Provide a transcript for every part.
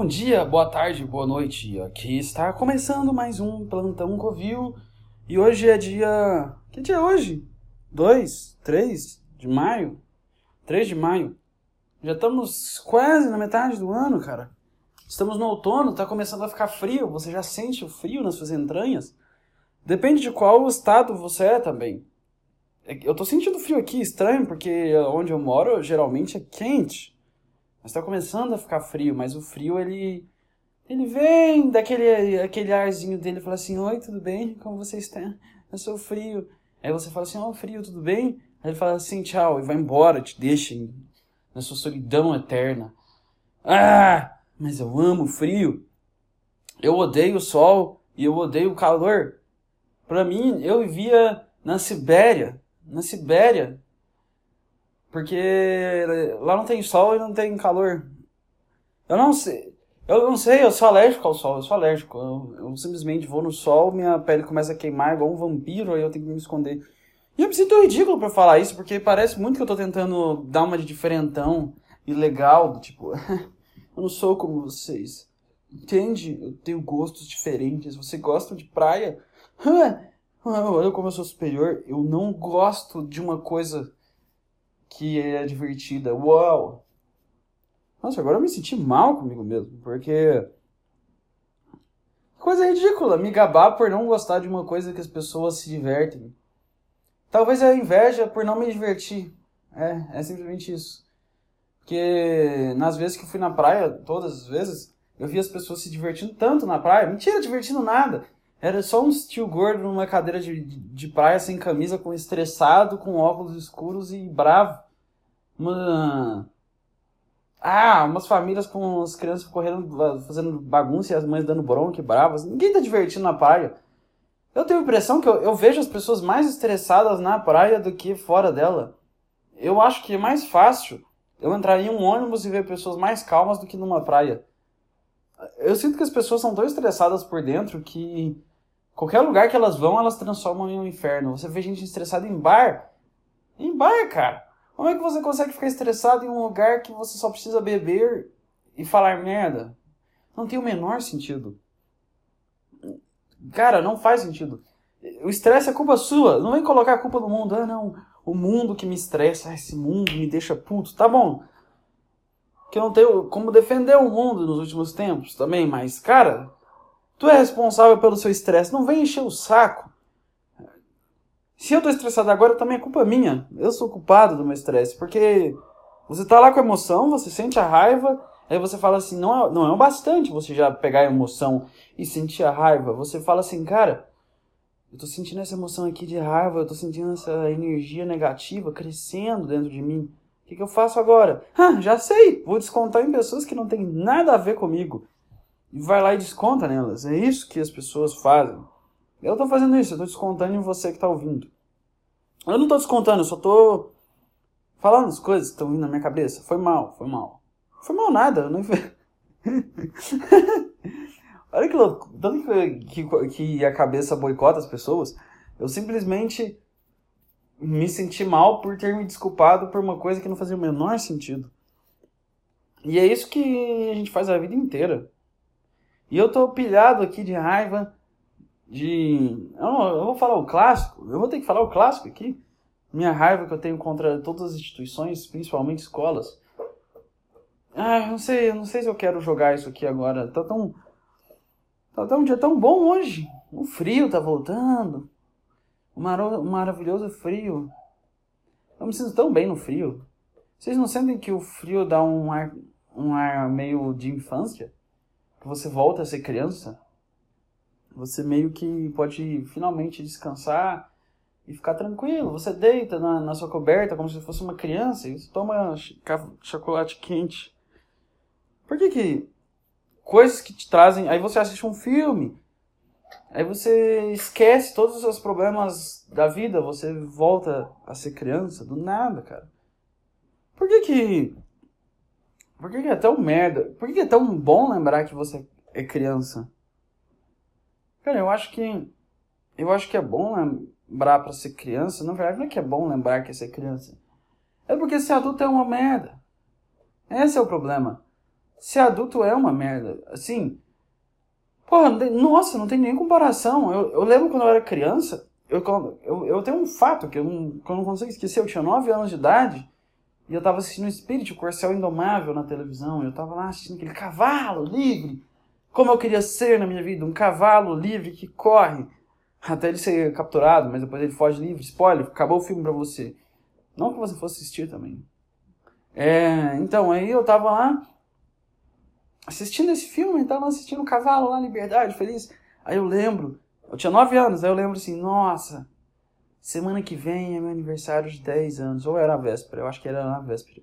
Bom dia, boa tarde, boa noite. Aqui está começando mais um Plantão Covil. E hoje é dia. Que dia é hoje? 2, 3 de maio? 3 de maio. Já estamos quase na metade do ano, cara. Estamos no outono, tá começando a ficar frio. Você já sente o frio nas suas entranhas? Depende de qual estado você é também. É eu tô sentindo frio aqui, estranho, porque onde eu moro geralmente é quente. Mas tá começando a ficar frio, mas o frio ele ele vem daquele aquele arzinho dele e fala assim: "Oi, tudo bem? Como você está? Eu sou frio". Aí você fala assim: "Ó, oh, frio, tudo bem?" Aí ele fala assim: "Tchau" e vai embora, te deixa na sua solidão eterna. Ah, mas eu amo frio. Eu odeio o sol e eu odeio o calor. Para mim, eu vivia na Sibéria, na Sibéria, porque lá não tem sol e não tem calor. Eu não sei. Eu não sei, eu sou alérgico ao sol, eu sou alérgico. Eu, eu, simplesmente vou no sol, minha pele começa a queimar igual um vampiro, aí eu tenho que me esconder. E eu me sinto ridículo para falar isso, porque parece muito que eu tô tentando dar uma de diferentão e legal, tipo, eu não sou como vocês. Entende? Eu tenho gostos diferentes. Você gosta de praia? Olha como eu sou superior. Eu não gosto de uma coisa que é divertida. Uau! Nossa, agora eu me senti mal comigo mesmo, porque. Coisa ridícula, me gabar por não gostar de uma coisa que as pessoas se divertem. Talvez a inveja por não me divertir. É, é simplesmente isso. Porque nas vezes que eu fui na praia, todas as vezes, eu vi as pessoas se divertindo tanto na praia. Mentira, divertindo nada. Era só um tio gordo numa cadeira de, de praia sem camisa, com estressado, com óculos escuros e bravo. Uma... Ah, umas famílias com as crianças correndo, fazendo bagunça e as mães dando bronca e bravas. Ninguém tá divertindo na praia. Eu tenho a impressão que eu, eu vejo as pessoas mais estressadas na praia do que fora dela. Eu acho que é mais fácil eu entrar em um ônibus e ver pessoas mais calmas do que numa praia. Eu sinto que as pessoas são tão estressadas por dentro que Qualquer lugar que elas vão, elas transformam em um inferno. Você vê gente estressada em bar. Em bar, cara. Como é que você consegue ficar estressado em um lugar que você só precisa beber e falar merda? Não tem o menor sentido. Cara, não faz sentido. O estresse é culpa sua. Não vem colocar a culpa no mundo. Ah, não. O mundo que me estressa. Ah, esse mundo me deixa puto. Tá bom. Que eu não tenho como defender o mundo nos últimos tempos também, mas, cara, Tu é responsável pelo seu estresse. Não vem encher o saco. Se eu tô estressado agora, também é culpa minha. Eu sou culpado do meu estresse. Porque você tá lá com emoção, você sente a raiva, aí você fala assim, não é, não é o bastante você já pegar a emoção e sentir a raiva. Você fala assim, cara, eu tô sentindo essa emoção aqui de raiva, eu tô sentindo essa energia negativa crescendo dentro de mim. O que, que eu faço agora? Ah, já sei! Vou descontar em pessoas que não tem nada a ver comigo e vai lá e desconta nelas. É isso que as pessoas fazem. Eu estou fazendo isso, eu estou descontando em você que está ouvindo. Eu não estou descontando, eu só estou falando as coisas que estão vindo na minha cabeça. Foi mal, foi mal. Foi mal nada, eu não Olha que louco, tanto que, que, que a cabeça boicota as pessoas, eu simplesmente me senti mal por ter me desculpado por uma coisa que não fazia o menor sentido. E é isso que a gente faz a vida inteira. E eu tô pilhado aqui de raiva de. Eu, não, eu vou falar o clássico, eu vou ter que falar o clássico aqui. Minha raiva que eu tenho contra todas as instituições, principalmente escolas. Ah, eu não sei, eu não sei se eu quero jogar isso aqui agora. Tá tão. Tá, tá um dia tão bom hoje. O frio tá voltando. O maro, maravilhoso frio. Eu me sinto tão bem no frio. Vocês não sentem que o frio dá um ar, um ar meio de infância? Que você volta a ser criança, você meio que pode finalmente descansar e ficar tranquilo. Você deita na, na sua coberta como se fosse uma criança e você toma chocolate quente. Por que que coisas que te trazem, aí você assiste um filme, aí você esquece todos os seus problemas da vida, você volta a ser criança do nada, cara. Por que que por que, que, é tão merda? Por que, que, é tão bom lembrar que você é criança? Cara, eu acho que. Eu acho que é bom lembrar pra ser criança. Na verdade, não é que é bom lembrar que é ser criança. É porque ser adulto é uma merda. Esse é o problema. ser adulto é uma merda. Assim, porra, não tem- nossa, não tem nem comparação. Eu, eu lembro quando eu era criança, eu, eu, eu tenho um fato que eu, não, que eu não consigo esquecer. Eu tinha 9 anos de idade e eu tava assistindo Spirit, o Corcel Indomável na televisão. Eu tava lá assistindo aquele cavalo livre. Como eu queria ser na minha vida, um cavalo livre que corre. Até ele ser capturado, mas depois ele foge livre. Spoiler, acabou o filme pra você. Não que você fosse assistir também. É, então, aí eu tava lá assistindo esse filme, tava assistindo o cavalo lá, Liberdade, feliz. Aí eu lembro, eu tinha 9 anos, aí eu lembro assim, nossa, semana que vem é meu aniversário de 10 anos. Ou era a véspera, eu acho que era na véspera.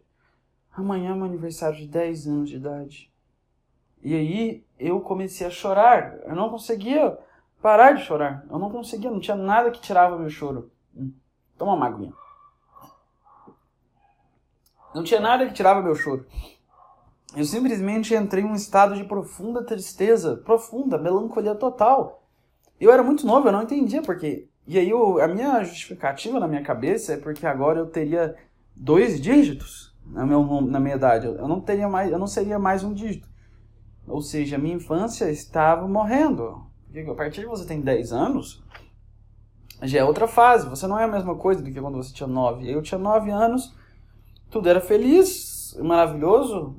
Amanhã é meu aniversário de 10 anos de idade. E aí eu comecei a chorar. Eu não conseguia parar de chorar. Eu não conseguia, não tinha nada que tirava meu choro. Hum. Toma uma aguinha. Não tinha nada que tirava meu choro. Eu simplesmente entrei em um estado de profunda tristeza, profunda, melancolia total. Eu era muito novo, eu não entendia porque. E aí eu, a minha justificativa na minha cabeça é porque agora eu teria dois dígitos na, meu, na minha idade. Eu não teria mais, eu não seria mais um dígito. Ou seja, minha infância estava morrendo. Porque a partir de você tem 10 anos, já é outra fase. Você não é a mesma coisa do que quando você tinha 9. Eu tinha 9 anos, tudo era feliz, maravilhoso.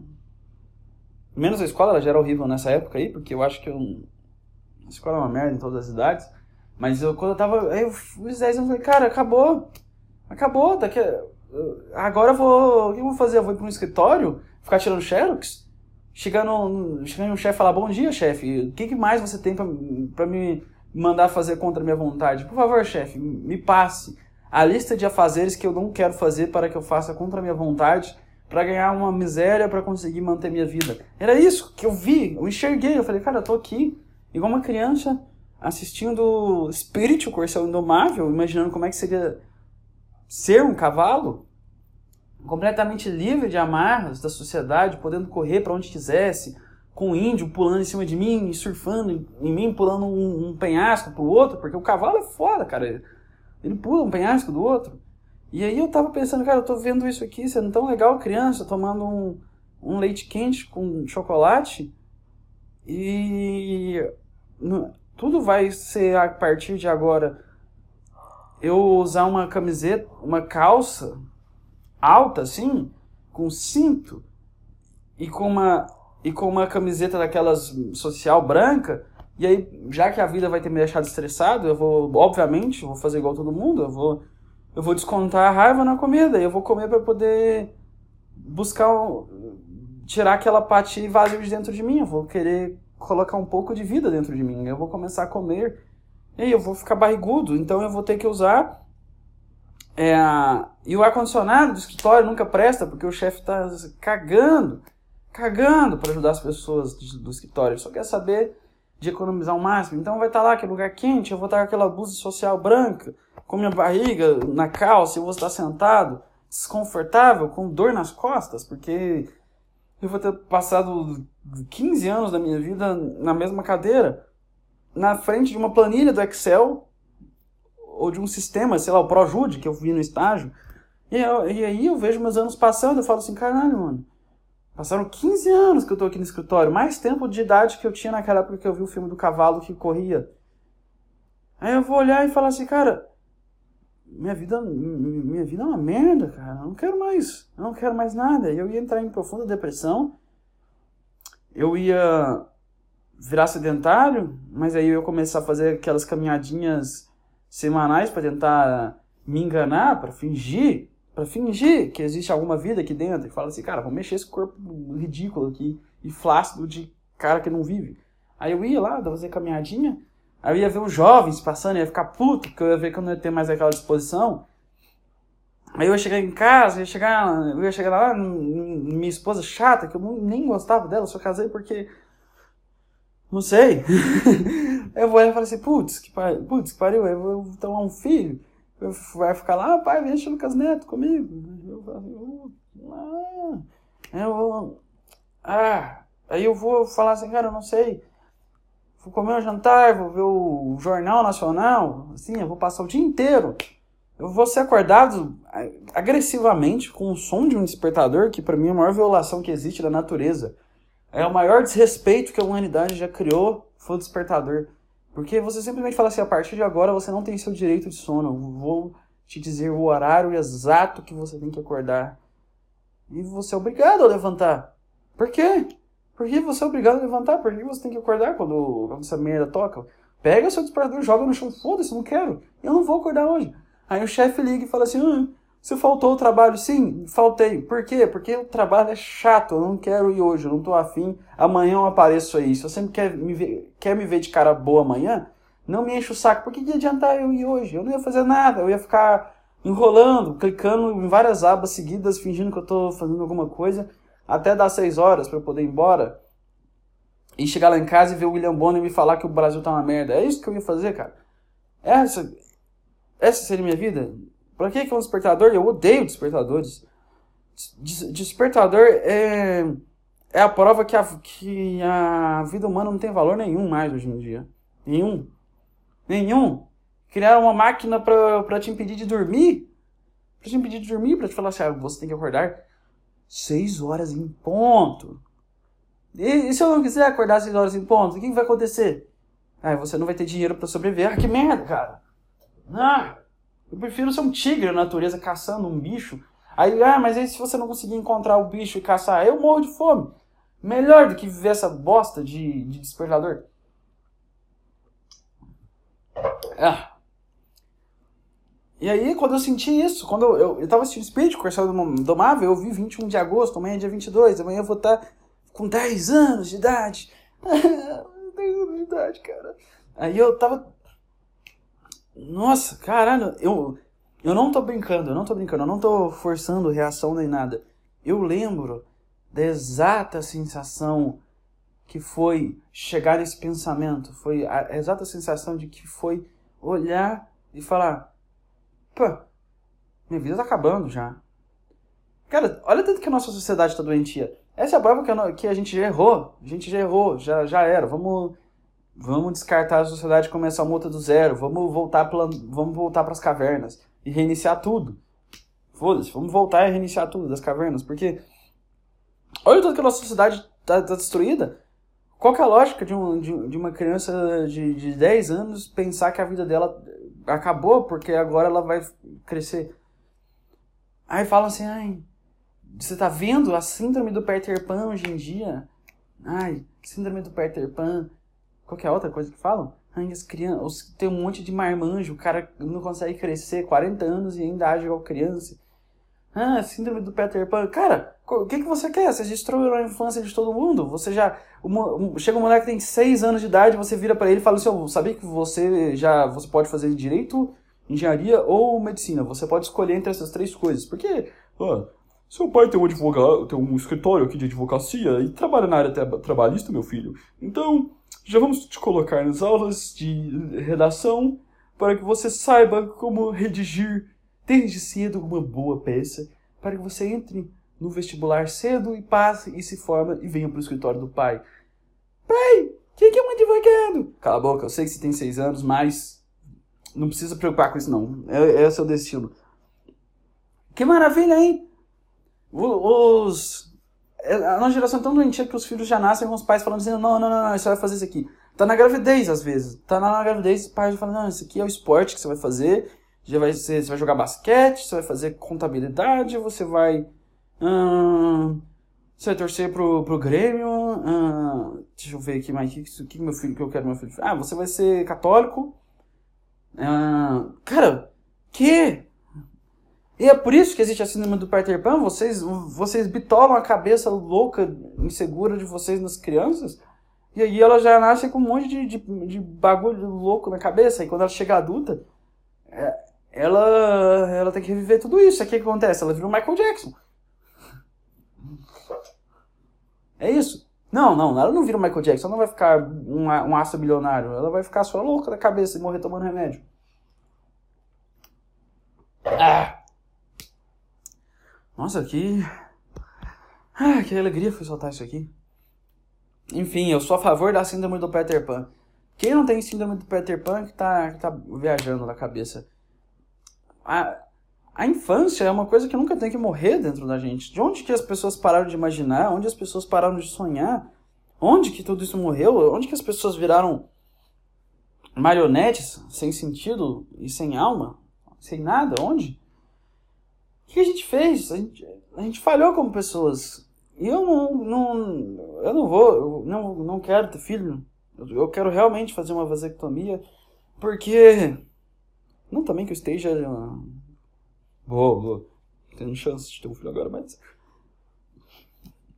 Menos a escola, ela já era horrível nessa época aí, porque eu acho que eu, a escola é uma merda em todas as idades. Mas eu, quando eu tava. Aí eu fiz 10 anos, falei, cara, acabou. Acabou, daqui. Agora eu vou. O que eu vou fazer? Eu vou ir pra um escritório, ficar tirando xerox? Chegar no, chegar no chefe e falar, bom dia, chefe. O que, que mais você tem pra me mandar fazer contra a minha vontade? Por favor, chefe, me passe a lista de afazeres que eu não quero fazer para que eu faça contra a minha vontade, para ganhar uma miséria, para conseguir manter minha vida. Era isso que eu vi, eu enxerguei. Eu falei, cara, eu tô aqui, igual uma criança, assistindo Spirit, o Corcel Indomável, imaginando como é que seria ser um cavalo completamente livre de amarras da sociedade, podendo correr para onde quisesse, com o índio pulando em cima de mim, surfando em mim, pulando um, um penhasco pro outro, porque o cavalo é foda, cara. Ele pula um penhasco do outro. E aí eu tava pensando, cara, eu tô vendo isso aqui sendo tão legal, criança, tomando um, um leite quente com chocolate. E tudo vai ser a partir de agora eu usar uma camiseta, uma calça alta assim, com cinto e com uma e com uma camiseta daquelas social branca. E aí, já que a vida vai ter me deixado estressado, eu vou, obviamente, vou fazer igual todo mundo, eu vou eu vou descontar a raiva na comida, eu vou comer para poder buscar tirar aquela parte vazia de dentro de mim, eu vou querer colocar um pouco de vida dentro de mim, eu vou começar a comer e eu vou ficar barrigudo, então eu vou ter que usar é, e o ar-condicionado do escritório nunca presta porque o chefe tá cagando, cagando para ajudar as pessoas do escritório. Ele só quer saber de economizar o máximo. Então vai estar tá lá aquele lugar quente, eu vou estar tá com aquela blusa social branca, com minha barriga na calça, eu vou estar sentado desconfortável, com dor nas costas, porque eu vou ter passado 15 anos da minha vida na mesma cadeira, na frente de uma planilha do Excel ou de um sistema, sei lá, o ProJude, que eu vi no estágio. E, eu, e aí eu vejo meus anos passando, eu falo assim, caralho, mano. Passaram 15 anos que eu tô aqui no escritório, mais tempo de idade que eu tinha naquela época que eu vi o filme do cavalo que corria. Aí eu vou olhar e falar assim, cara, minha vida, minha vida é uma merda, cara. Eu não quero mais, eu não quero mais nada. Eu ia entrar em profunda depressão. Eu ia virar sedentário, mas aí eu ia começar a fazer aquelas caminhadinhas semanais para tentar me enganar, para fingir, para fingir que existe alguma vida aqui dentro. E fala assim, cara, vou mexer esse corpo ridículo aqui e flácido de cara que não vive. Aí eu ia lá, fazer caminhadinha, aí eu ia ver os jovens passando, ia ficar puto, porque eu ia ver que eu não ia ter mais aquela disposição. Aí eu ia chegar em casa, ia chegar, eu ia chegar lá, minha esposa chata, que eu nem gostava dela, só casei porque não sei. eu vou olhar e falar assim, putz, que, par... que pariu, eu vou tomar um filho. Vai ficar lá, ah, pai, deixa o Lucas Neto comigo. Eu ah, eu vou. Ah, aí eu vou falar assim, cara, eu não sei. Vou comer um jantar, vou ver o Jornal Nacional, assim, eu vou passar o dia inteiro. Eu vou ser acordado agressivamente com o som de um despertador, que para mim é a maior violação que existe da natureza. é o maior desrespeito que a humanidade já criou foi o despertador. Porque você simplesmente fala assim, a partir de agora você não tem seu direito de sono. Eu vou te dizer o horário exato que você tem que acordar. E você é obrigado a levantar. Por quê? Por que você é obrigado a levantar? Por que você tem que acordar quando, quando essa merda toca? Pega seu despertador, joga no chão, foda-se, não quero. Eu não vou acordar hoje. Aí o chefe liga e fala assim, ah, você faltou o trabalho? Sim, faltei. Por quê? Porque o trabalho é chato, eu não quero ir hoje, eu não tô afim. Amanhã eu apareço aí. Se você quer me ver, quer me ver de cara boa amanhã, não me enche o saco. Por que ia adiantar eu ir hoje? Eu não ia fazer nada, eu ia ficar enrolando, clicando em várias abas seguidas, fingindo que eu tô fazendo alguma coisa, até dar seis horas para eu poder ir embora. E chegar lá em casa e ver o William Bonner me falar que o Brasil tá uma merda. É isso que eu ia fazer, cara. Essa, essa seria minha vida? Pra que é um despertador? Eu odeio despertadores. Despertador é, é a prova que a, que a vida humana não tem valor nenhum mais hoje em dia. Nenhum. Nenhum. Criaram uma máquina pra, pra te impedir de dormir. Pra te impedir de dormir, pra te falar assim, ah, você tem que acordar seis horas em ponto. E, e se eu não quiser acordar seis horas em ponto, o que, que vai acontecer? Ah, você não vai ter dinheiro para sobreviver. Ah, que merda, cara. Ah, eu prefiro ser um tigre na natureza caçando um bicho. Aí, ah, mas aí se você não conseguir encontrar o bicho e caçar, eu morro de fome. Melhor do que viver essa bosta de, de despertador. Ah. E aí, quando eu senti isso, quando eu, eu, eu tava assistindo Speed, Corcel Domável, eu vi 21 de agosto, amanhã é dia 22, amanhã eu vou estar com 10 anos de idade. 10 anos de idade, cara. Aí eu tava nossa, caralho, eu, eu não tô brincando, eu não tô brincando, eu não tô forçando reação nem nada. Eu lembro da exata sensação que foi chegar nesse pensamento, foi a exata sensação de que foi olhar e falar: pô, minha vida tá acabando já. Cara, olha tanto que a nossa sociedade tá doentia. Essa é a prova que a, que a gente já errou. A gente já errou, já, já era. Vamos Vamos descartar a sociedade e começar a multa do zero. Vamos voltar para vamos voltar as cavernas e reiniciar tudo. Foda-se, vamos voltar e reiniciar tudo das cavernas, porque olha tanto que a nossa sociedade está tá destruída. Qual é a lógica de, um, de, de uma criança de, de 10 anos pensar que a vida dela acabou porque agora ela vai crescer? Aí falam assim, ai, você tá vendo a síndrome do Peter Pan hoje em dia? Ai, síndrome do Peter Pan. Qual é outra coisa que falam? Ai, as crianças, tem um monte de marmanjo, o cara não consegue crescer, 40 anos e ainda age igual criança. Ah, síndrome do Peter Pan. Cara, o que, que você quer? Você destruiu a infância de todo mundo? Você já. Uma, chega um moleque que tem 6 anos de idade, você vira para ele e fala assim: Eu sabia que você já você pode fazer direito, engenharia ou medicina? Você pode escolher entre essas três coisas. Porque, ó, seu pai tem um advogado, tem um escritório aqui de advocacia e trabalha na área trabalhista, meu filho. Então, já vamos te colocar nas aulas de redação para que você saiba como redigir desde cedo uma boa peça, para que você entre no vestibular cedo e passe e se forma e venha para o escritório do pai. Pai, quem que é um advogado? Cala a boca, eu sei que você tem seis anos, mas não precisa preocupar com isso não. É, é o seu destino. Que maravilha, hein? Os é, a nossa geração é tão doentia que os filhos já nascem com os pais falando assim, não, não, não, não, você vai fazer isso aqui. Tá na gravidez, às vezes. Tá na gravidez, o pai já fala, não, isso aqui é o esporte que você vai fazer, já vai, você, você vai jogar basquete, você vai fazer contabilidade, você vai... Hum, você vai torcer pro, pro Grêmio, hum, deixa eu ver aqui mais, o que, que meu filho, que eu quero meu filho... Ah, você vai ser católico. Hum, cara, que? E é por isso que existe a síndrome do Peter Pan. Vocês, vocês bitolam a cabeça louca, insegura de vocês nas crianças. E aí ela já nasce com um monte de, de, de bagulho louco na cabeça. E quando ela chega adulta, é, ela, ela tem que reviver tudo isso. Aí o que acontece? Ela vira o Michael Jackson. É isso. Não, não, ela não vira o Michael Jackson. Ela não vai ficar um, um aço bilionário. Ela vai ficar só louca da cabeça e morrer tomando remédio. Ah! Nossa, que. Ah, que alegria foi soltar isso aqui. Enfim, eu sou a favor da síndrome do Peter Pan. Quem não tem síndrome do Peter Pan que tá, que tá viajando na cabeça? A, a infância é uma coisa que nunca tem que morrer dentro da gente. De onde que as pessoas pararam de imaginar? Onde as pessoas pararam de sonhar? Onde que tudo isso morreu? Onde que as pessoas viraram marionetes sem sentido e sem alma? Sem nada? Onde? O que a gente fez? A gente, a gente falhou como pessoas. E eu não, não, eu não vou, eu não, não quero ter filho. Eu, eu quero realmente fazer uma vasectomia, porque não também que eu esteja boa, boa, tendo chance de ter um filho agora, mas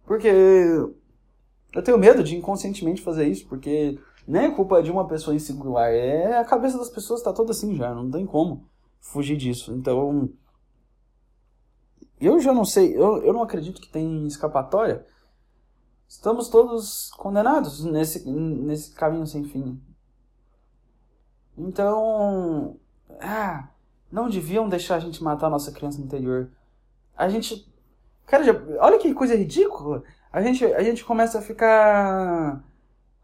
porque eu tenho medo de inconscientemente fazer isso, porque nem é culpa de uma pessoa em singular, é a cabeça das pessoas tá toda assim já, não tem como fugir disso. Então, eu já não sei, eu, eu não acredito que tem escapatória. Estamos todos condenados nesse, nesse caminho sem fim. Então, ah, não deviam deixar a gente matar a nossa criança interior. A gente. Cara, já, olha que coisa ridícula. A gente, a gente começa a ficar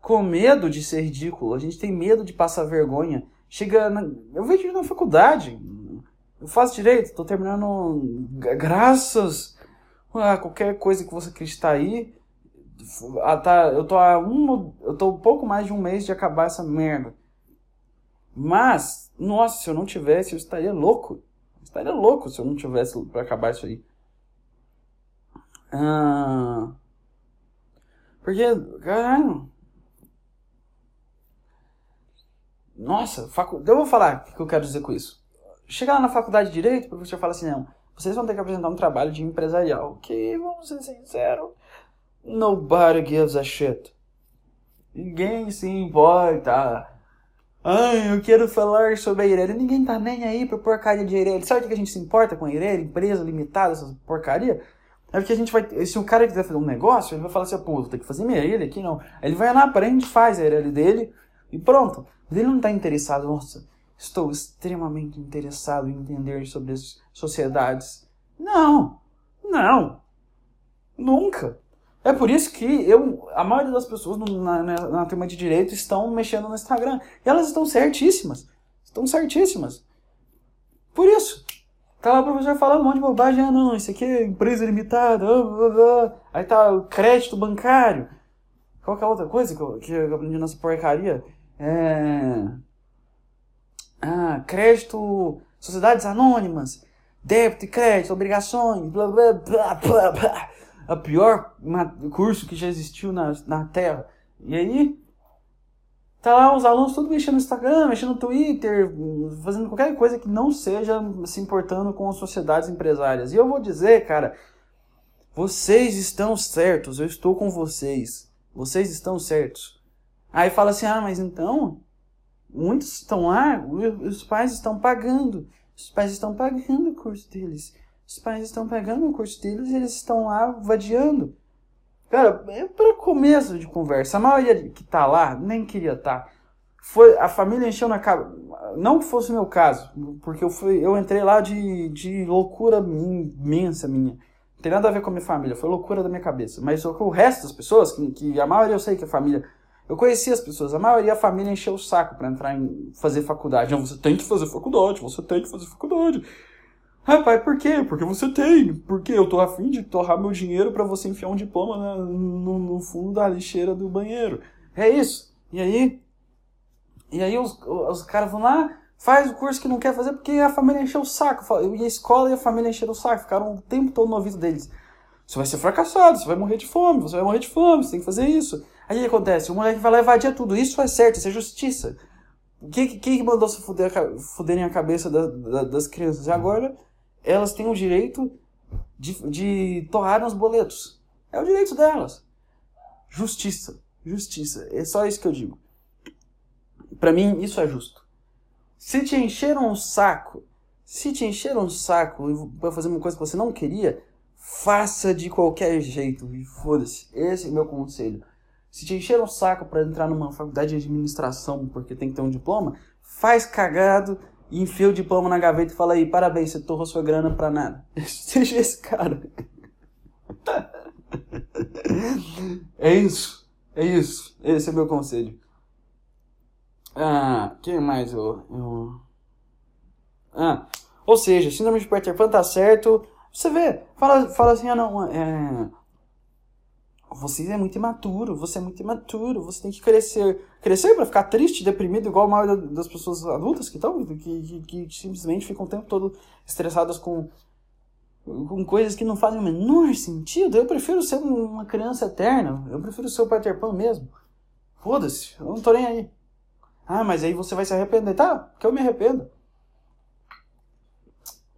com medo de ser ridículo. A gente tem medo de passar vergonha. Chega. Na, eu vejo na faculdade. Eu faço direito, tô terminando. Graças a qualquer coisa que você acreditar aí. Ah, tá, eu tô a um. Eu tô um pouco mais de um mês de acabar essa merda. Mas, nossa, se eu não tivesse, eu estaria louco. Eu estaria louco se eu não tivesse para acabar isso aí. Ah, porque, caralho. Nossa, facu... eu vou falar o que eu quero dizer com isso. Chegar lá na faculdade de Direito, o professor fala assim, não, vocês vão ter que apresentar um trabalho de empresarial. Que, vamos ser sinceros, nobody gives a shit. Ninguém se importa. Ai, eu quero falar sobre a Ireli. Ninguém tá nem aí pra porcaria de Ireli. Sabe o que a gente se importa com a Ireli? Empresa limitada, essas porcaria? É porque a gente vai. Se um cara quiser fazer um negócio, ele vai falar assim, pô, tem que fazer minha Ireli aqui, não. Aí ele vai lá, aprende, faz a Ireli dele e pronto. Mas ele não tá interessado, nossa, estou extremamente interessado em entender sobre as sociedades. Não, não, nunca. É por isso que eu, a maioria das pessoas na, na, na turma de direito estão mexendo no Instagram. E elas estão certíssimas. Estão certíssimas. Por isso. Tá lá o professor falando um monte de bobagem. Ah, não, isso aqui é empresa limitada. Ah, ah, ah. Aí tá o crédito bancário. Qual que é a outra coisa que eu, que eu aprendi nessa porcaria? É... Ah, crédito, sociedades anônimas, débito e crédito, obrigações, blá blá blá blá blá a pior curso que já existiu na, na Terra. E aí, tá lá os alunos tudo mexendo no Instagram, mexendo no Twitter, fazendo qualquer coisa que não seja se importando com as sociedades empresárias. E eu vou dizer, cara, vocês estão certos, eu estou com vocês. Vocês estão certos. Aí fala assim: "Ah, mas então muitos estão lá, os pais estão pagando. Os pais estão pagando o curso deles. Os pais estão pegando o curso deles e eles estão lá vadiando. Cara, é para começo de conversa. A maioria que tá lá nem queria estar. Tá. Foi, a família encheu na cara. Não que fosse o meu caso, porque eu, fui, eu entrei lá de, de loucura imensa minha. Não tem nada a ver com a minha família, foi loucura da minha cabeça. Mas o, resto das pessoas, que, que a maioria eu sei que a família. Eu conheci as pessoas, a maioria a família encheu o saco para entrar em fazer faculdade. Não, você tem que fazer faculdade, você tem que fazer faculdade. Rapaz, por quê? Porque você tem. Porque eu tô afim de torrar meu dinheiro para você enfiar um diploma na, no, no, fundo da lixeira do banheiro. É isso. E aí? E aí os, os caras vão lá, faz o curso que não quer fazer porque a família encheu o saco. E a escola e a família encheram o saco, ficaram o tempo todo no ouvido deles. Você vai ser fracassado, você vai morrer de fome, você vai morrer de fome, você tem que fazer isso. Aí acontece? O moleque vai lá evadir tudo. Isso é certo, isso é justiça. Quem, quem mandou se fuder, fuderem a cabeça da, da, das crianças? E agora elas têm o direito de, de torrar os boletos. É o direito delas. Justiça. Justiça. É só isso que eu digo. Para mim, isso é justo. Se te encheram o saco, se te encheram o saco para fazer uma coisa que você não queria, faça de qualquer jeito e foda-se. Esse é meu conselho. Se te encheram o saco para entrar numa faculdade de administração porque tem que ter um diploma, faz cagado e enfia o diploma na gaveta e fala aí, parabéns, você torrou sua grana pra nada. Seja esse cara. é isso. É isso. Esse é meu conselho. Ah, quem mais eu, eu... Ah, ou seja, síndrome de Peter Pan tá certo. Você vê, fala, fala assim, ah não, é... você é muito imaturo, você é muito imaturo, você tem que crescer. Crescer para ficar triste, deprimido, igual a maioria das pessoas adultas que estão, que, que, que, simplesmente ficam o tempo todo estressadas com, com coisas que não fazem o menor sentido. Eu prefiro ser uma criança eterna, eu prefiro ser o Peter Pan mesmo. Foda-se, eu não tô nem aí. Ah, mas aí você vai se arrepender. Tá, que eu me arrependo.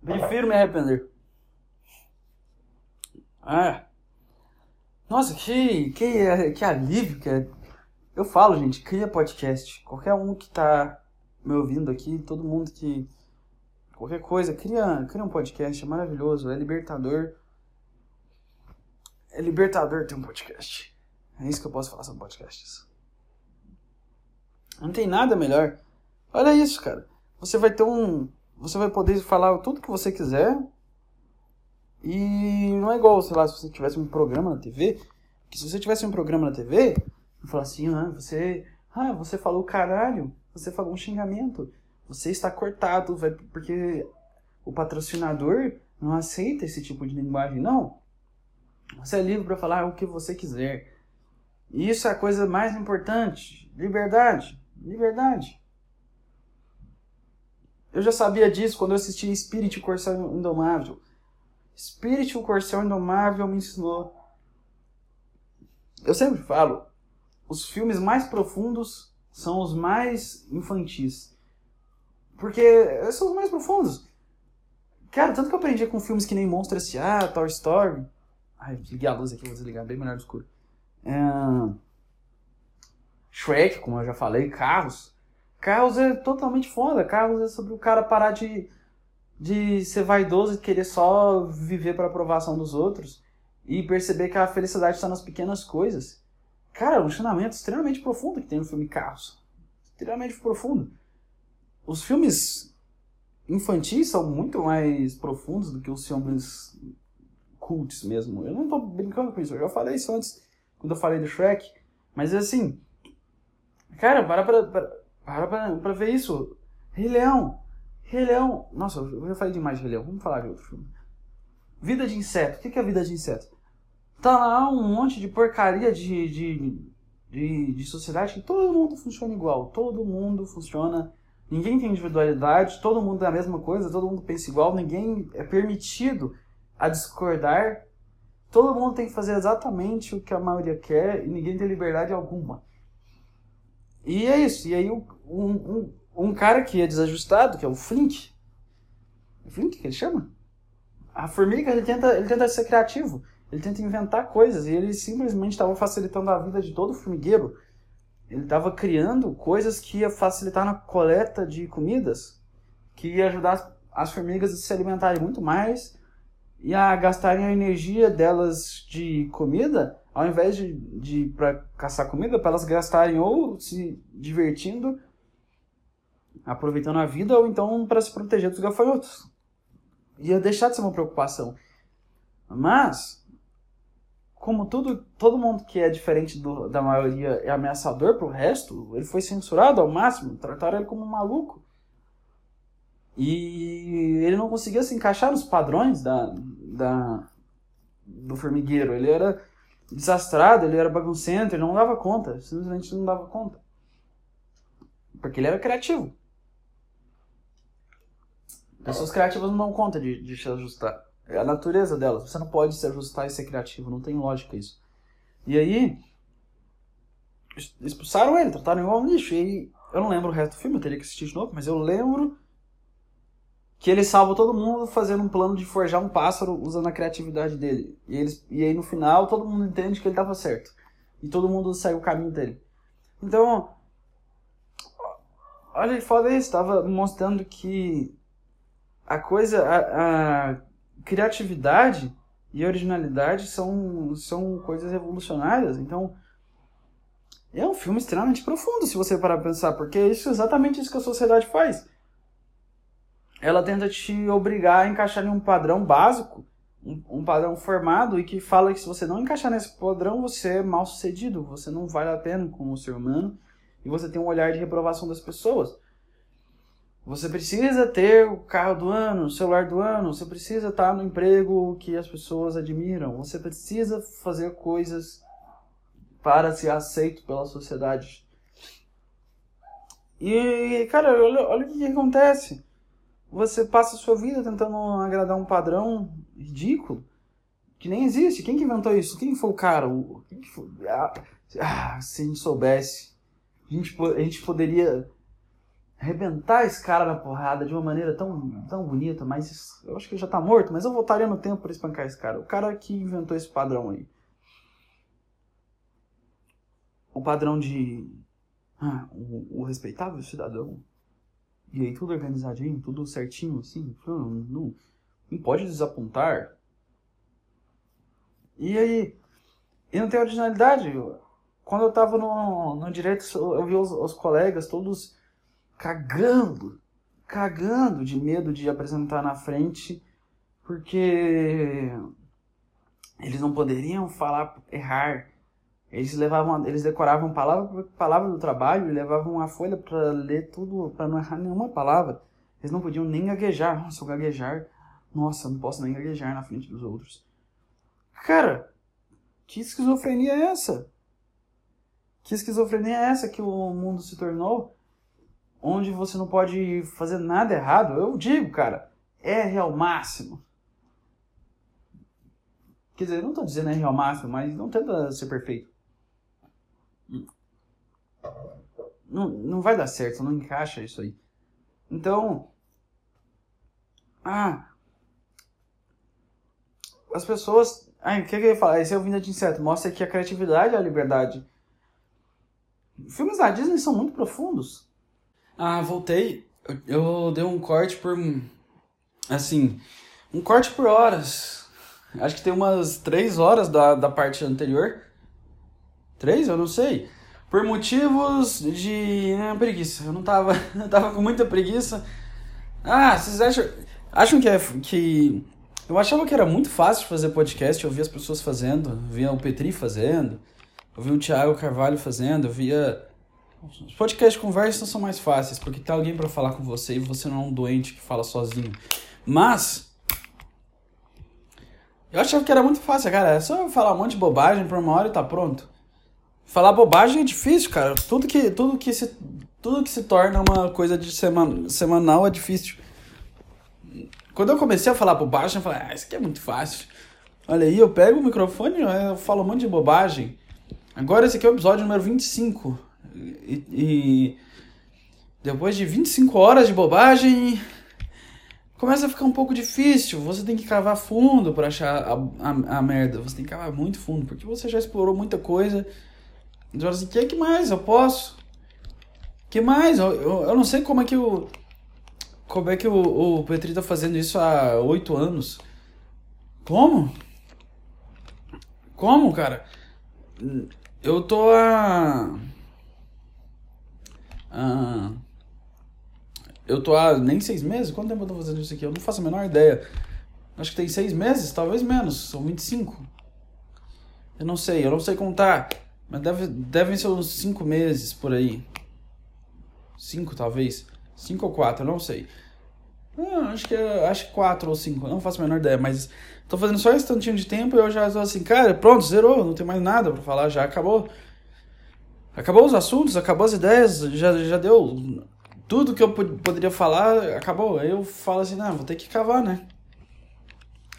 Prefiro me arrepender. Ah. Nossa, que, que, que alívio que é. Eu falo, gente, cria podcast. Qualquer um que tá me ouvindo aqui, todo mundo que. Qualquer coisa, cria, cria um podcast, é maravilhoso, é libertador. É libertador ter um podcast. É isso que eu posso falar sobre podcasts. Não tem nada melhor. Olha isso, cara. Você vai ter um. Você vai poder falar tudo que você quiser e não é igual, sei lá, se você tivesse um programa na TV, que se você tivesse um programa na TV, falar assim, ah, você, ah, você falou caralho, você falou um xingamento, você está cortado, vai, porque o patrocinador não aceita esse tipo de linguagem, não. Você é livre para falar o que você quiser. E isso é a coisa mais importante, liberdade, liberdade. Eu já sabia disso quando eu assisti Spirit Corsário Indomável. Spirit, o Corcel Indomável, me ensinou. Eu sempre falo, os filmes mais profundos são os mais infantis. Porque são os mais profundos. Cara, tanto que eu aprendi com filmes que nem Monstro S.A., Toy Story. Ai, desliguei a luz aqui, vou desligar, bem melhor no escuro. É... Shrek, como eu já falei, Carros. Carros é totalmente foda. Carros é sobre o cara parar de de ser vaidoso e querer só viver para aprovação dos outros e perceber que a felicidade está nas pequenas coisas. Cara, é um ensinamento extremamente profundo que tem no filme Carros. Extremamente profundo. Os filmes infantis são muito mais profundos do que os filmes cults mesmo. Eu não tô brincando com isso, eu já falei isso antes, quando eu falei do Shrek. Mas assim, cara, para pra, para, para pra ver isso. Rei Leão, Rei Leão. Nossa, eu já falei demais de Rei Leão. Vamos falar de outro filme. Vida de inseto. O que é vida de inseto? Tá lá um monte de porcaria de, de, de, de sociedade que todo mundo funciona igual. Todo mundo funciona. Ninguém tem individualidade, todo mundo é a mesma coisa, todo mundo pensa igual, ninguém é permitido a discordar. Todo mundo tem que fazer exatamente o que a maioria quer e ninguém tem liberdade alguma. E é isso. E aí um, um, um cara que é desajustado, que é o Flink. É Flink que ele chama? A formiga, ele tenta, ele tenta ser criativo. Ele tenta inventar coisas e ele simplesmente estava facilitando a vida de todo formigueiro. Ele estava criando coisas que ia facilitar na coleta de comidas, que ia ajudar as, as formigas a se alimentarem muito mais e a gastarem a energia delas de comida, ao invés de, de para caçar comida, para elas gastarem ou se divertindo aproveitando a vida ou então para se proteger dos gafanhotos. Ia deixar de ser uma preocupação. Mas, como tudo, todo mundo que é diferente do, da maioria é ameaçador pro resto, ele foi censurado ao máximo, trataram ele como um maluco. E ele não conseguia se encaixar nos padrões da, da, do formigueiro. Ele era desastrado, ele era baguncento, ele não dava conta, simplesmente não dava conta. Porque ele era criativo. Pessoas criativas não dão conta de, de se ajustar. É a natureza delas. Você não pode se ajustar e ser criativo. Não tem lógica isso. E aí, expulsaram ele, trataram igual um lixo. E eu não lembro o resto do filme, eu teria que assistir de novo, mas eu lembro que ele salva todo mundo fazendo um plano de forjar um pássaro usando a criatividade dele. E, eles, e aí no final todo mundo entende que ele estava certo. E todo mundo segue o caminho dele. Então, olha que foda isso, estava mostrando que a coisa, a, a criatividade e originalidade são, são coisas revolucionárias. Então, é um filme extremamente profundo, se você parar para pensar, porque é exatamente isso que a sociedade faz. Ela tenta te obrigar a encaixar em um padrão básico, um, um padrão formado, e que fala que se você não encaixar nesse padrão, você é mal sucedido, você não vale a pena como ser humano, e você tem um olhar de reprovação das pessoas. Você precisa ter o carro do ano, o celular do ano, você precisa estar no emprego que as pessoas admiram, você precisa fazer coisas para ser aceito pela sociedade. E, cara, olha, olha o que, acontece. Você passa a sua vida tentando agradar um padrão ridículo que nem existe. Quem que inventou isso? Quem foi o cara? Quem que foi? Ah, se a gente soubesse, a gente, a gente poderia arrebentar esse cara na porrada de uma maneira tão, tão bonita, mas eu acho que ele já tá morto, mas eu voltaria no tempo para espancar esse cara. O cara que inventou esse padrão aí. O padrão de ah, o, o respeitável cidadão. E aí tudo organizadinho, tudo certinho, assim. Não, não, não pode desapontar. E aí, e não tem originalidade. Quando eu tava no, no direito, eu vi os, os colegas todos cagando, cagando de medo de apresentar na frente, porque eles não poderiam falar errar. Eles levavam, eles decoravam palavra por palavra do trabalho levavam uma folha para ler tudo, para não errar nenhuma palavra. Eles não podiam nem gaguejar. Nossa, eu gaguejar, nossa, não posso nem gaguejar na frente dos outros. Cara, que esquizofrenia é essa? Que esquizofrenia é essa que o mundo se tornou? Onde você não pode fazer nada errado, eu digo, cara, R ao máximo. Quer dizer, eu não estou dizendo R ao máximo, mas não tenta ser perfeito. Não, não vai dar certo, não encaixa isso aí. Então, ah, as pessoas, ah, o que, que eu ia falar? Esse é o Vinda de Inseto, mostra que a criatividade é a liberdade. Filmes da Disney são muito profundos. Ah, voltei. Eu, eu dei um corte por. Assim. Um corte por horas. Acho que tem umas três horas da, da parte anterior. Três? Eu não sei. Por motivos de né, preguiça. Eu não tava. Eu tava com muita preguiça. Ah, vocês acham. Acham que é. Que. Eu achava que era muito fácil de fazer podcast, eu via as pessoas fazendo, via o Petri fazendo, eu via o Thiago Carvalho fazendo, eu via os podcasts de conversa são mais fáceis, porque tem alguém para falar com você e você não é um doente que fala sozinho. Mas. Eu achava que era muito fácil, cara. É só falar um monte de bobagem por uma hora e tá pronto. Falar bobagem é difícil, cara. Tudo que, tudo que, se, tudo que se torna uma coisa de semana, semanal é difícil. Quando eu comecei a falar bobagem, eu falei, ah, isso aqui é muito fácil. Olha aí, eu pego o microfone eu falo um monte de bobagem. Agora esse aqui é o episódio número 25. E, e depois de 25 horas de bobagem, começa a ficar um pouco difícil. Você tem que cavar fundo para achar a, a, a, merda. Você tem que cavar muito fundo, porque você já explorou muita coisa. Fala assim, o que, que mais eu posso? que mais? Eu, eu, eu, não sei como é que o. Como é que o, o Petri tá fazendo isso há oito anos. Como? Como, cara? Eu tô a. Ah, eu tô há nem seis meses? Quanto tempo eu tô fazendo isso aqui? Eu não faço a menor ideia. Acho que tem seis meses, talvez menos. São 25. Eu não sei, eu não sei contar. Mas deve, devem ser uns cinco meses por aí. Cinco, talvez. Cinco ou quatro, eu não sei. Ah, acho que acho que quatro ou cinco, não faço a menor ideia, mas tô fazendo só esse tantinho de tempo e eu já tô assim, cara, pronto, zerou, não tem mais nada para falar, já acabou. Acabou os assuntos, acabou as ideias, já, já deu tudo que eu poderia falar, acabou. Aí eu falo assim, não, vou ter que cavar, né?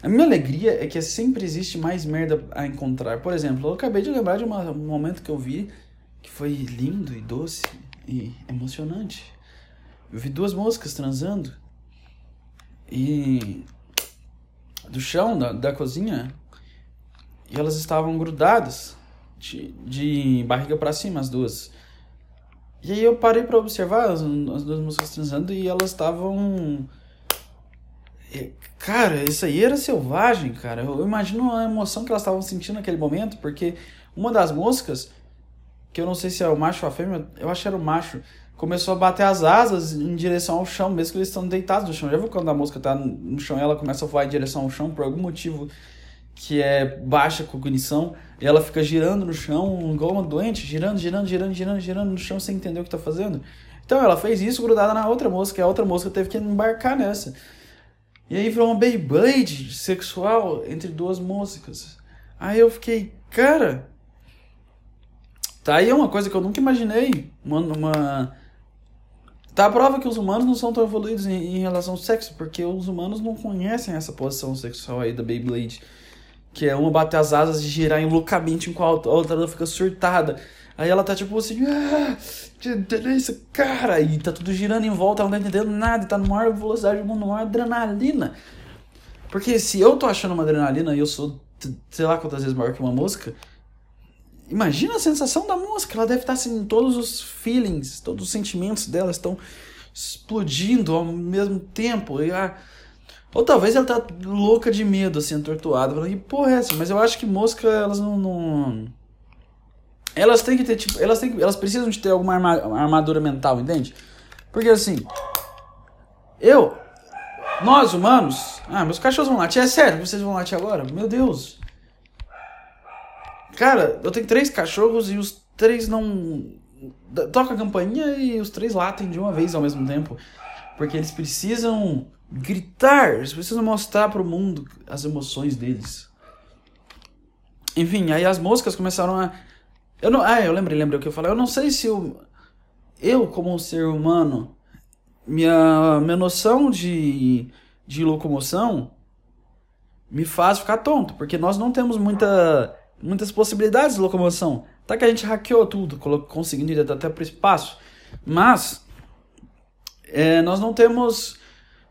A minha alegria é que sempre existe mais merda a encontrar. Por exemplo, eu acabei de lembrar de uma, um momento que eu vi que foi lindo e doce e emocionante. Eu vi duas moscas transando e do chão da, da cozinha e elas estavam grudadas de, de barriga para cima, as duas. E aí eu parei para observar as, as duas músicas transando e elas estavam. Cara, isso aí era selvagem, cara. Eu imagino a emoção que elas estavam sentindo naquele momento, porque uma das moscas, que eu não sei se é o macho ou a fêmea, eu acho que era o macho, começou a bater as asas em direção ao chão, mesmo que eles estão deitados no chão. Já viu quando a mosca tá no chão ela começa a voar em direção ao chão por algum motivo que é baixa cognição, e ela fica girando no chão, igual uma doente, girando, girando, girando, girando, girando no chão sem entender o que está fazendo. Então ela fez isso grudada na outra mosca, e a outra mosca teve que embarcar nessa. E aí virou uma Beyblade sexual entre duas moscas. Aí eu fiquei, cara, Tá aí uma coisa que eu nunca imaginei. Uma, uma... Tá a prova que os humanos não são tão evoluídos em, em, relação ao sexo, porque os humanos não conhecem essa posição sexual aí da Beyblade. Que é uma bater as asas e girar loucamente enquanto a outra fica surtada. Aí ela tá tipo assim, ah, que delícia, cara! E tá tudo girando em volta, ela não tá entendendo nada, tá numa maior velocidade do mundo, numa adrenalina. Porque se eu tô achando uma adrenalina e eu sou, sei lá quantas vezes maior que uma música, imagina a sensação da música. Ela deve estar assim, todos os feelings, todos os sentimentos dela estão explodindo ao mesmo tempo. E, ah, ou talvez ela tá louca de medo, assim, entortoada. Falando, que porra é essa? Mas eu acho que música, elas não, não elas têm que ter, tipo, elas, têm, elas precisam de ter alguma armadura mental, entende? Porque assim, eu, nós humanos, ah, meus cachorros vão latir, é sério, vocês vão latir agora? Meu Deus. Cara, eu tenho três cachorros e os três não. Toca a campainha e os três latem de uma vez ao mesmo tempo. Porque eles precisam gritar, eles precisam mostrar pro mundo as emoções deles. Enfim, aí as moscas começaram a eu não, ah, eu lembrei, lembrei o que eu falei. Eu não sei se eu, eu como um ser humano, minha, minha noção de, de locomoção me faz ficar tonto, porque nós não temos muita, muitas possibilidades de locomoção. Tá que a gente hackeou tudo, conseguindo ir até para o espaço, mas é, nós não temos,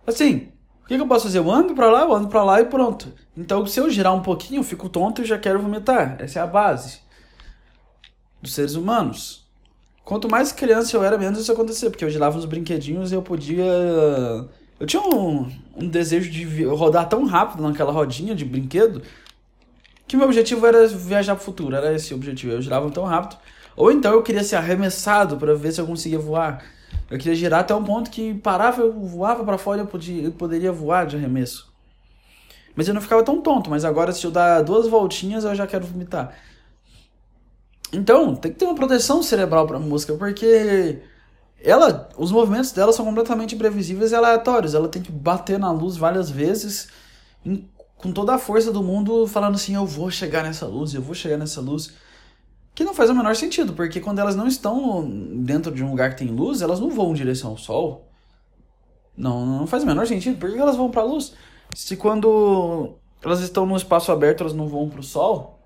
assim, o que, que eu posso fazer? Eu ando para lá, eu ando para lá e pronto. Então, se eu girar um pouquinho, eu fico tonto e já quero vomitar. Essa é a base dos seres humanos. Quanto mais criança eu era, menos isso acontecia, porque eu girava nos brinquedinhos e eu podia. Eu tinha um, um desejo de rodar tão rápido naquela rodinha de brinquedo que meu objetivo era viajar pro futuro, era esse o objetivo. Eu girava tão rápido. Ou então eu queria ser arremessado para ver se eu conseguia voar. Eu queria girar até um ponto que parava, eu voava para fora e eu, podia, eu poderia voar de arremesso. Mas eu não ficava tão tonto, mas agora se eu dar duas voltinhas eu já quero vomitar. Então, tem que ter uma proteção cerebral para a música, porque ela, os movimentos dela são completamente imprevisíveis e aleatórios. Ela tem que bater na luz várias vezes, em, com toda a força do mundo, falando assim: eu vou chegar nessa luz, eu vou chegar nessa luz. Que não faz o menor sentido, porque quando elas não estão dentro de um lugar que tem luz, elas não vão em direção ao sol. Não, não faz o menor sentido. Por que elas vão para a luz? Se quando elas estão no espaço aberto, elas não vão para o sol,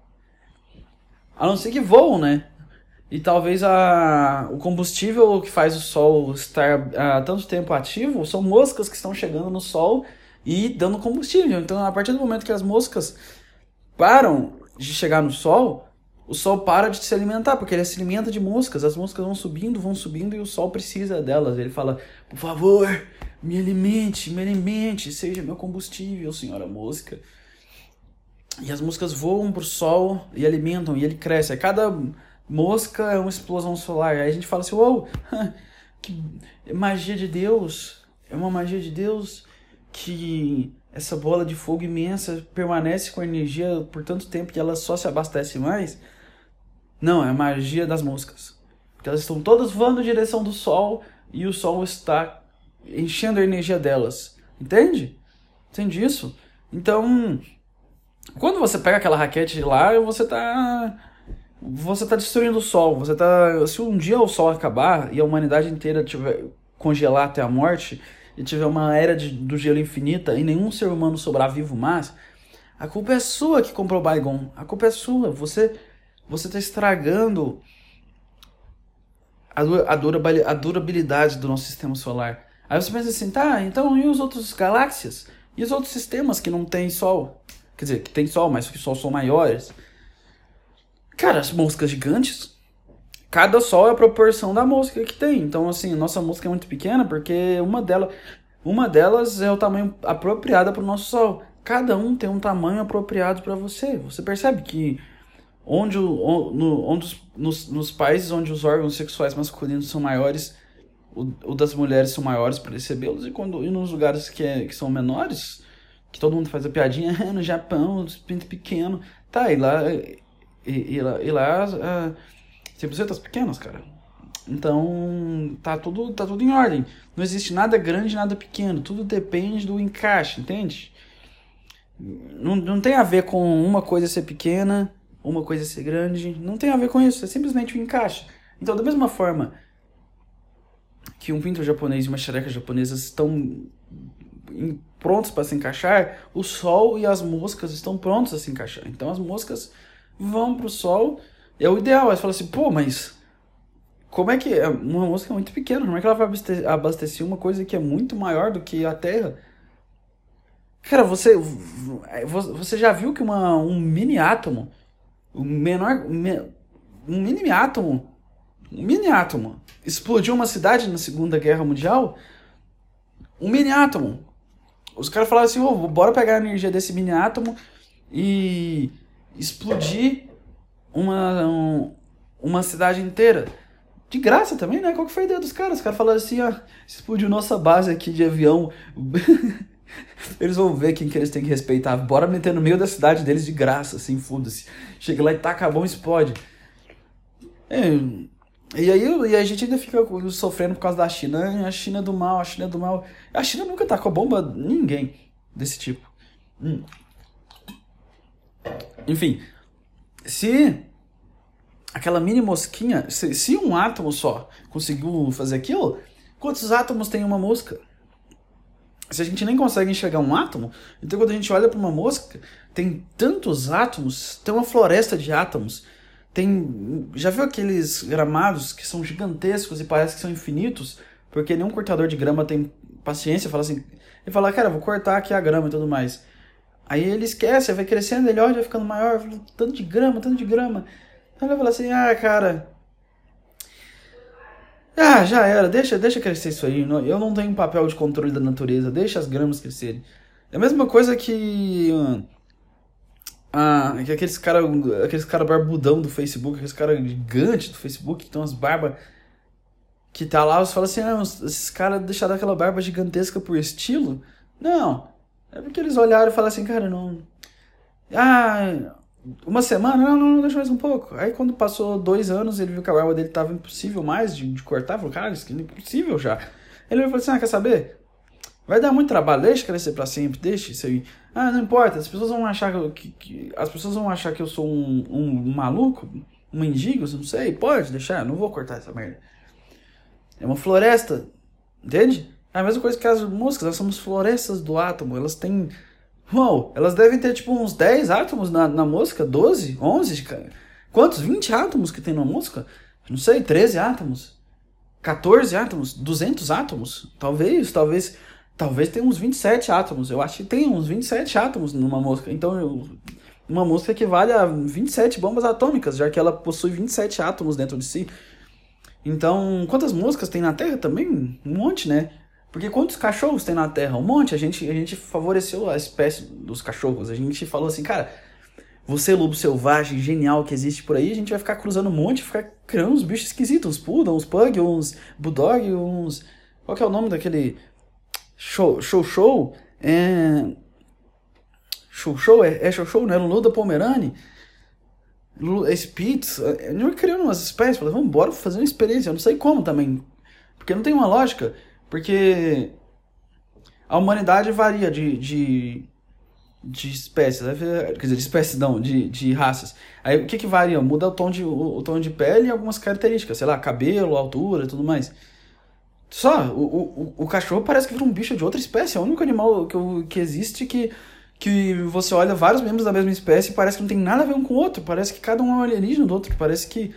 a não ser que voam, né? E talvez a, o combustível que faz o Sol estar há tanto tempo ativo são moscas que estão chegando no Sol e dando combustível. Então, a partir do momento que as moscas param de chegar no Sol, o Sol para de se alimentar, porque ele se alimenta de moscas. As moscas vão subindo, vão subindo e o Sol precisa delas. Ele fala: por favor, me alimente, me alimente, seja meu combustível, senhora mosca. E as moscas voam pro sol e alimentam, e ele cresce. cada mosca é uma explosão solar. Aí a gente fala assim, uou, que magia de Deus. É uma magia de Deus que essa bola de fogo imensa permanece com energia por tanto tempo que ela só se abastece mais. Não, é a magia das moscas. Porque elas estão todas voando em direção do sol e o sol está enchendo a energia delas. Entende? Entende isso? Então, quando você pega aquela raquete lá, você tá. Você tá destruindo o sol. Você tá. Se um dia o sol acabar e a humanidade inteira tiver congelar até a morte e tiver uma era de, do gelo infinita e nenhum ser humano sobrar vivo mais, a culpa é sua que comprou o Baigon. A culpa é sua. Você você tá estragando a, a, a durabilidade do nosso sistema solar. Aí você pensa assim, tá, então e os outros galáxias? E os outros sistemas que não tem sol? Quer dizer, que tem sol, mas que sol são maiores. Cara, as moscas gigantes, cada sol é a proporção da mosca que tem. Então, assim, nossa mosca é muito pequena porque uma delas, uma delas é o tamanho apropriado para o nosso sol. Cada um tem um tamanho apropriado para você. Você percebe que onde, no, onde nos, nos países onde os órgãos sexuais masculinos são maiores, o, o das mulheres são maiores para recebê-los, e, quando, e nos lugares que, é, que são menores, que todo mundo faz a piadinha, no Japão, os pintos pequenos. Tá, e lá. E, e lá, e lá uh, tem bucetas pequenas, cara. Então, tá tudo, tá tudo em ordem. Não existe nada grande, nada pequeno. Tudo depende do encaixe, entende? Não, não tem a ver com uma coisa ser pequena uma coisa ser grande. Não tem a ver com isso, é simplesmente um encaixe. Então, da mesma forma que um pintor japonês e uma xereca japonesa estão prontos para se encaixar, o sol e as moscas estão prontos a se encaixar. Então as moscas vão pro sol, é o ideal. Aí você fala assim, pô, mas como é que. É, uma mosca é muito pequena, como é que ela vai abastecer uma coisa que é muito maior do que a Terra? Cara, você, você já viu que uma, um mini átomo, um menor. Um mini átomo, um mini átomo, explodiu uma cidade na Segunda Guerra Mundial? Um mini átomo. Os caras falaram assim: oh, bora pegar a energia desse mini átomo e explodir uma, um, uma cidade inteira. De graça também, né? Qual que foi a ideia dos caras? Os caras falaram assim: ó, explodiu nossa base aqui de avião. eles vão ver quem que eles têm que respeitar. Bora meter no meio da cidade deles de graça, assim, foda-se. Chega lá e taca a bomba e explode. É, e aí e a gente ainda fica sofrendo por causa da China. A China do mal, a China do mal. A China nunca tacou bomba ninguém desse tipo. Hum. Enfim, se aquela mini mosquinha, se, se um átomo só conseguiu fazer aquilo, quantos átomos tem uma mosca? Se a gente nem consegue enxergar um átomo, então quando a gente olha para uma mosca, tem tantos átomos, tem uma floresta de átomos. Tem. Já viu aqueles gramados que são gigantescos e parece que são infinitos? Porque nenhum cortador de grama tem paciência, fala assim. Ele fala, cara, vou cortar aqui a grama e tudo mais. Aí ele esquece, vai crescendo, ele olha, vai ficando maior, tanto de grama, tanto de grama. Aí ele fala assim, ah, cara. Ah, já era, deixa, deixa crescer isso aí. Eu não tenho papel de controle da natureza, deixa as gramas crescerem. É a mesma coisa que. Ah, que aqueles cara, aqueles cara barbudão do Facebook, aqueles cara gigante do Facebook, que tem umas barbas que tá lá, você fala assim, ah, esses caras deixaram aquela barba gigantesca por estilo? Não, é porque eles olharam e falaram assim, cara, não. Ah, uma semana? Não, não, deixa mais um pouco. Aí quando passou dois anos, ele viu que a barba dele tava impossível mais de, de cortar. Falou, cara, isso é impossível já. Ele falou assim: ah, quer saber? Vai dar muito trabalho, deixa crescer para sempre, deixa isso aí. Ah, não importa, as pessoas vão achar que, que as pessoas vão achar que eu sou um, um maluco, um mendigo, não sei, pode deixar, não vou cortar essa merda. É uma floresta, entende? É a mesma coisa que as moscas, nós somos florestas do átomo, elas têm. Uau, elas devem ter tipo uns 10 átomos na, na mosca, 12, 11, quantos? 20 átomos que tem na mosca? Não sei, 13 átomos, 14 átomos, 200 átomos, talvez, talvez, talvez tenha uns 27 átomos, eu acho que tem uns 27 átomos numa mosca, então uma mosca equivale a 27 bombas atômicas, já que ela possui 27 átomos dentro de si. Então, quantas moscas tem na Terra também? Um monte, né? Porque quantos cachorros tem na Terra? Um monte. A gente, a gente favoreceu a espécie dos cachorros. A gente falou assim, cara, você, lobo selvagem, genial que existe por aí, a gente vai ficar cruzando um monte, ficar criando uns bichos esquisitos, uns poodle, uns pug, uns bulldog, uns... Qual que é o nome daquele... Show, show, show? É... Show, show? É, é show, show, né? Lulu da Pomerane? Spitz, eu criando umas espécies, falei, vamos embora fazer uma experiência, eu não sei como também, porque não tem uma lógica, porque a humanidade varia de, de, de espécies, né? quer dizer, de espécies não, de, de raças. Aí o que que varia? Muda o tom de, o, o tom de pele e algumas características, sei lá, cabelo, altura e tudo mais. Só, o, o, o cachorro parece que vira um bicho de outra espécie, é o único animal que, que existe que que você olha vários membros da mesma espécie e parece que não tem nada a ver um com o outro. Parece que cada um é um alienígena do outro. Parece que.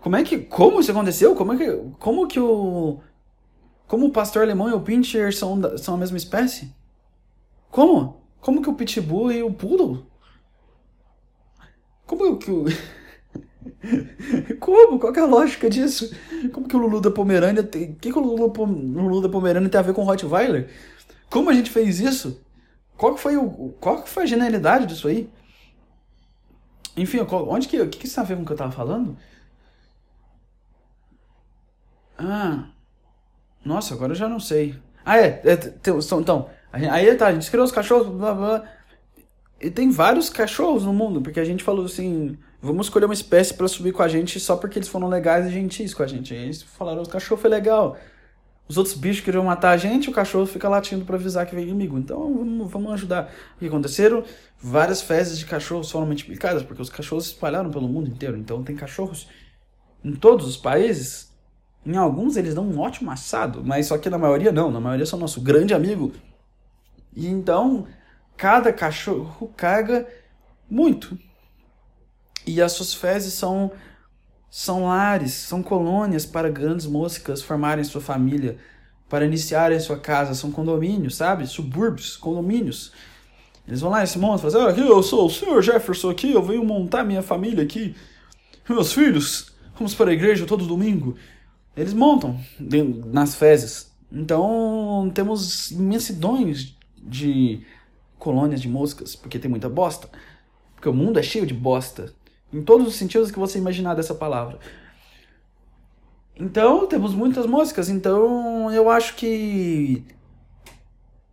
Como é que. Como isso aconteceu? Como é que. Como que o. Como o pastor alemão e o pincher são, são a mesma espécie? Como? Como que o pitbull e o poodle? Como que o. Como? Qual é a lógica disso? Como que o Lulu da Pomerânia tem. O que, que o Lulu, Lulu da Pomerânia tem a ver com o Rottweiler? Como a gente fez isso? Qual que foi, o, qual que foi a genialidade disso aí? Enfim, onde que, o que, que isso tem com o que eu tava falando? Ah, nossa, agora eu já não sei. Ah, é, é então, aí tá, a gente criou os cachorros, blá, blá, e tem vários cachorros no mundo, porque a gente falou assim, vamos escolher uma espécie para subir com a gente só porque eles foram legais e gentis com a gente. Aí eles falaram, os cachorros foi legal. Os outros bichos queriam matar a gente, o cachorro fica latindo para avisar que vem inimigo. Então vamos, vamos ajudar. O que aconteceram? Várias fezes de cachorros foram multiplicadas, porque os cachorros se espalharam pelo mundo inteiro. Então tem cachorros em todos os países. Em alguns eles dão um ótimo assado, mas só que na maioria não. Na maioria são nosso grande amigo. E então cada cachorro caga muito. E as suas fezes são são lares, são colônias para grandes moscas formarem sua família, para iniciarem sua casa, são condomínios, sabe? Subúrbios, condomínios. Eles vão lá, esse monte, falam assim, ah, eu sou o senhor Jefferson aqui, eu venho montar minha família aqui. Meus filhos, vamos para a igreja todo domingo. Eles montam nas fezes. Então, temos imensidões de colônias de moscas, porque tem muita bosta. Porque o mundo é cheio de bosta. Em todos os sentidos que você imaginar dessa palavra. Então, temos muitas moscas. Então, eu acho que.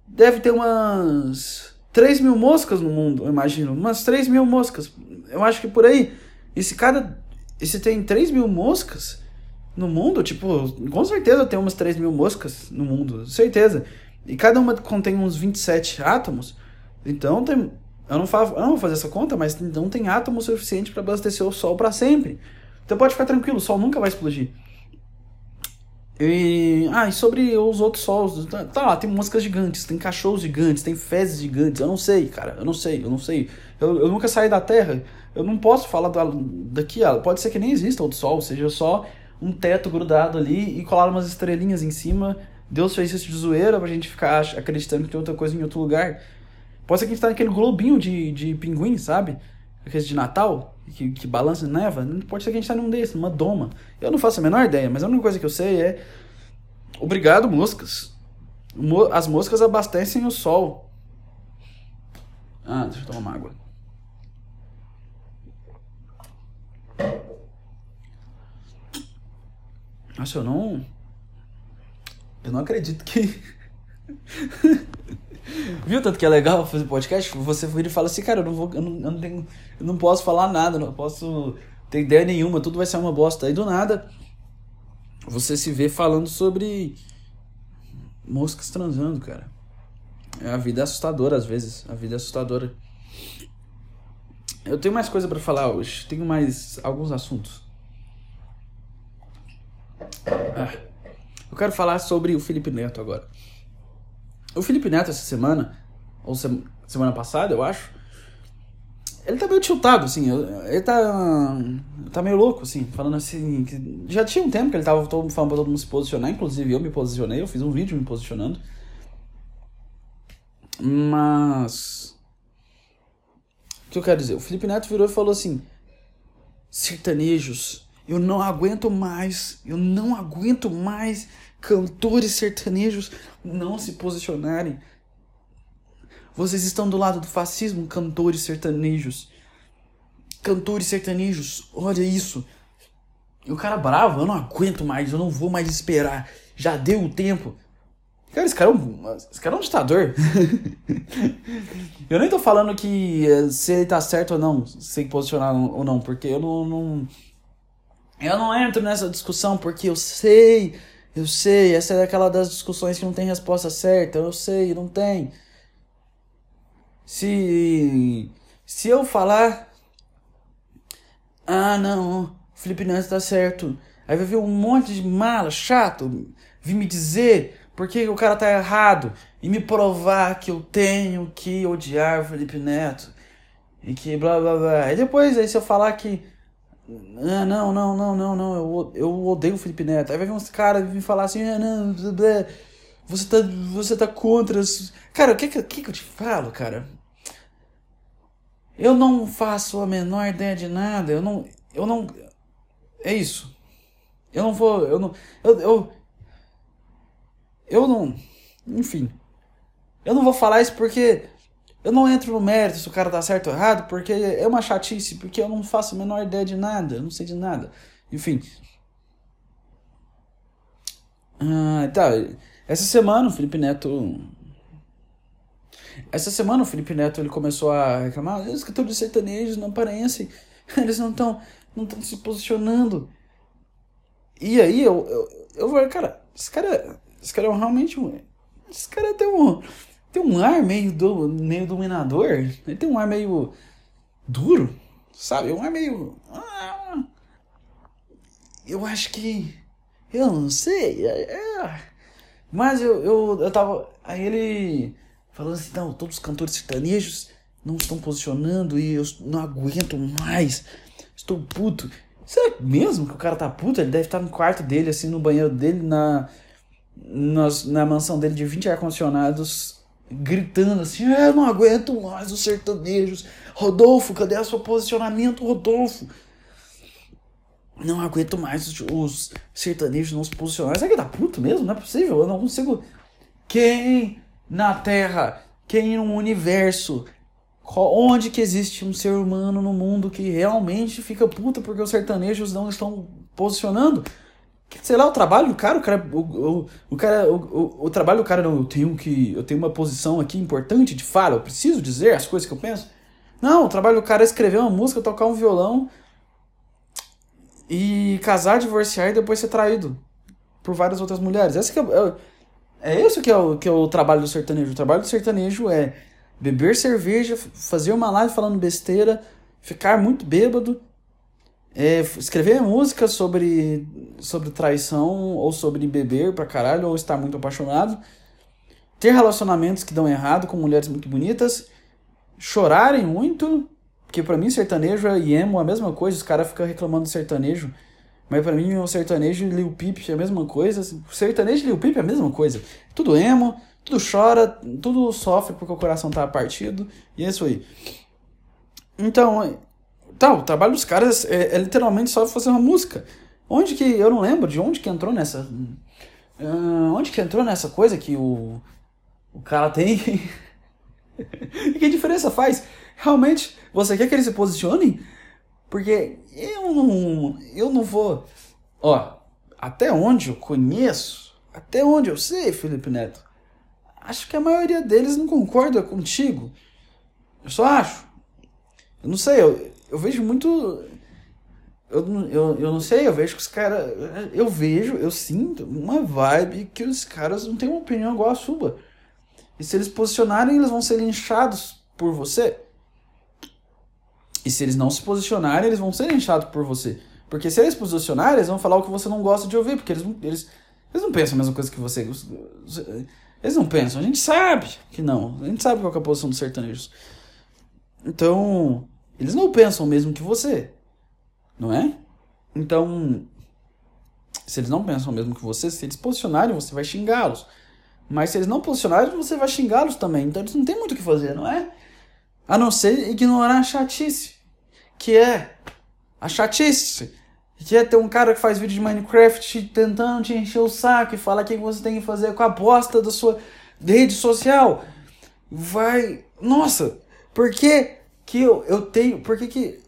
Deve ter umas 3 mil moscas no mundo, eu imagino. Umas 3 mil moscas. Eu acho que por aí. E se cada. E se tem 3 mil moscas no mundo, tipo, com certeza tem umas 3 mil moscas no mundo, certeza. E cada uma contém uns 27 átomos. Então tem eu não, faço, eu não vou fazer essa conta, mas não tem átomo suficiente para abastecer o Sol para sempre. Então pode ficar tranquilo, o Sol nunca vai explodir. E, ah, e sobre os outros sols, tá, tá lá, tem moscas gigantes, tem cachorros gigantes, tem fezes gigantes, eu não sei, cara, eu não sei, eu não sei. Eu, eu nunca saí da Terra, eu não posso falar daqui, pode ser que nem exista outro sol, seja só um teto grudado ali e colar umas estrelinhas em cima. Deus fez isso de zoeira pra gente ficar acreditando que tem outra coisa em outro lugar. Pode ser que a gente tá naquele globinho de, de pinguim, sabe? Aqueles de Natal, que, que balança e neva. Pode ser que a gente tá num desses, numa doma. Eu não faço a menor ideia, mas a única coisa que eu sei é. Obrigado, moscas. As moscas abastecem o sol. Ah, deixa eu tomar uma água. Nossa, eu não. Eu não acredito que. Viu tanto que é legal fazer podcast? Você vira e fala assim, cara, eu não vou. Eu não, eu não, tenho, eu não posso falar nada, não posso ter ideia nenhuma, tudo vai ser uma bosta. Aí do nada você se vê falando sobre moscas transando, cara. A vida é assustadora às vezes. A vida é assustadora. Eu tenho mais coisa para falar hoje. Tenho mais alguns assuntos. Ah, eu quero falar sobre o Felipe Neto agora. O Felipe Neto essa semana, ou se, semana passada, eu acho, ele tá meio tiltado, assim, ele tá, tá meio louco, assim, falando assim, já tinha um tempo que ele tava todo, falando pra todo mundo se posicionar, inclusive eu me posicionei, eu fiz um vídeo me posicionando, mas, o que eu quero dizer, o Felipe Neto virou e falou assim, sertanejos, eu não aguento mais, eu não aguento mais cantores sertanejos não se posicionarem. Vocês estão do lado do fascismo, cantores sertanejos. Cantores sertanejos, olha isso. E o cara bravo, eu não aguento mais, eu não vou mais esperar. Já deu o tempo. Cara, esse cara é um, esse cara é um ditador. eu nem tô falando que eh, se ele tá certo ou não, se posicionar ou não, porque eu não, não. Eu não entro nessa discussão porque eu sei eu sei, essa é aquela das discussões que não tem resposta certa. Eu sei, não tem. Se se eu falar ah, não, Felipe Neto tá certo. Aí vai vir um monte de mala chato vir me dizer por que o cara tá errado e me provar que eu tenho que odiar o Felipe Neto e que blá blá blá. Aí depois aí se eu falar que ah, não, não, não, não, não, eu, eu odeio o Felipe Neto. Aí vai vir uns caras vir falar assim, ah, não, você tá, você tá contra. Cara, o que, que, que eu te falo, cara? Eu não faço a menor ideia de nada, eu não, eu não, é isso. Eu não vou, eu não, eu, eu, eu não, enfim. Eu não vou falar isso porque eu não entro no mérito se o cara tá certo ou errado, porque é uma chatice, porque eu não faço a menor ideia de nada, eu não sei de nada. Enfim. Ah, tá. Essa semana o Felipe Neto. Essa semana o Felipe Neto ele começou a reclamar: os cantores sertanejos não aparecem, eles não estão não estão se posicionando. E aí eu, eu, eu falei, cara, esse cara, Esse cara é realmente um. Esse cara tem um. Tem um ar meio, do, meio dominador. Ele tem um ar meio duro. Sabe? Um ar meio. Ah, eu acho que. Eu não sei. É, é. Mas eu, eu, eu tava. Aí ele falando assim: não, todos os cantores sertanejos não estão posicionando e eu não aguento mais. Estou puto. Será mesmo que o cara tá puto? Ele deve estar no quarto dele, assim, no banheiro dele, na, na, na mansão dele de 20 ar-condicionados, gritando assim: eu não aguento mais os sertanejos. Rodolfo, cadê o seu posicionamento, Rodolfo? Não aguento mais os, os sertanejos não se posicionarem. Será que tá puto mesmo? Não é possível. Eu não consigo. Quem na Terra, quem no universo Onde que existe um ser humano no mundo que realmente fica puta porque os sertanejos não estão posicionando? Sei lá, o trabalho do cara, o cara, o, o, o cara, o, o, trabalho do cara não, eu tenho que, eu tenho uma posição aqui importante de fala, eu preciso dizer as coisas que eu penso. Não, o trabalho do cara é escrever uma música, tocar um violão e casar, divorciar e depois ser traído por várias outras mulheres. Esse que é, é, é isso que é, o, que é o trabalho do sertanejo. O trabalho do sertanejo é beber cerveja, fazer uma live falando besteira, ficar muito bêbado, é, escrever música sobre, sobre traição ou sobre beber pra caralho ou estar muito apaixonado, ter relacionamentos que dão errado com mulheres muito bonitas, chorarem muito, porque para mim sertanejo e emo é a mesma coisa, os caras ficam reclamando do sertanejo. Mas para mim o sertanejo e Lil Peep é a mesma coisa. O sertanejo e Lil Peep é a mesma coisa. Tudo emo, tudo chora, tudo sofre porque o coração tá partido, e é isso aí. Então, tá, o trabalho dos caras é, é literalmente só fazer uma música. Onde que, eu não lembro de onde que entrou nessa... Uh, onde que entrou nessa coisa que o, o cara tem... e que diferença faz? Realmente, você quer que eles se posicionem? Porque eu não, eu não vou... Ó, até onde eu conheço, até onde eu sei, Felipe Neto, acho que a maioria deles não concorda contigo. Eu só acho. Eu não sei, eu, eu vejo muito. Eu, eu, eu não sei, eu vejo que os caras. Eu vejo, eu sinto uma vibe que os caras não têm uma opinião igual a sua. E se eles posicionarem, eles vão ser linchados por você. E se eles não se posicionarem, eles vão ser linchados por você. Porque se eles posicionarem, eles vão falar o que você não gosta de ouvir. Porque eles, eles, eles não pensam a mesma coisa que você. Eles não pensam, a gente sabe que não. A gente sabe qual é a posição dos sertanejos. Então, eles não pensam mesmo que você. Não é? Então, se eles não pensam mesmo que você, se eles posicionarem, você vai xingá-los. Mas se eles não posicionarem, você vai xingá-los também. Então eles não tem muito o que fazer, não é? A não ser ignorar a chatice. Que é a chatice que é ter um cara que faz vídeo de Minecraft tentando te encher o saco e falar o que você tem que fazer com a bosta da sua rede social. Vai. Nossa, por que, eu, eu tenho. Por que, que.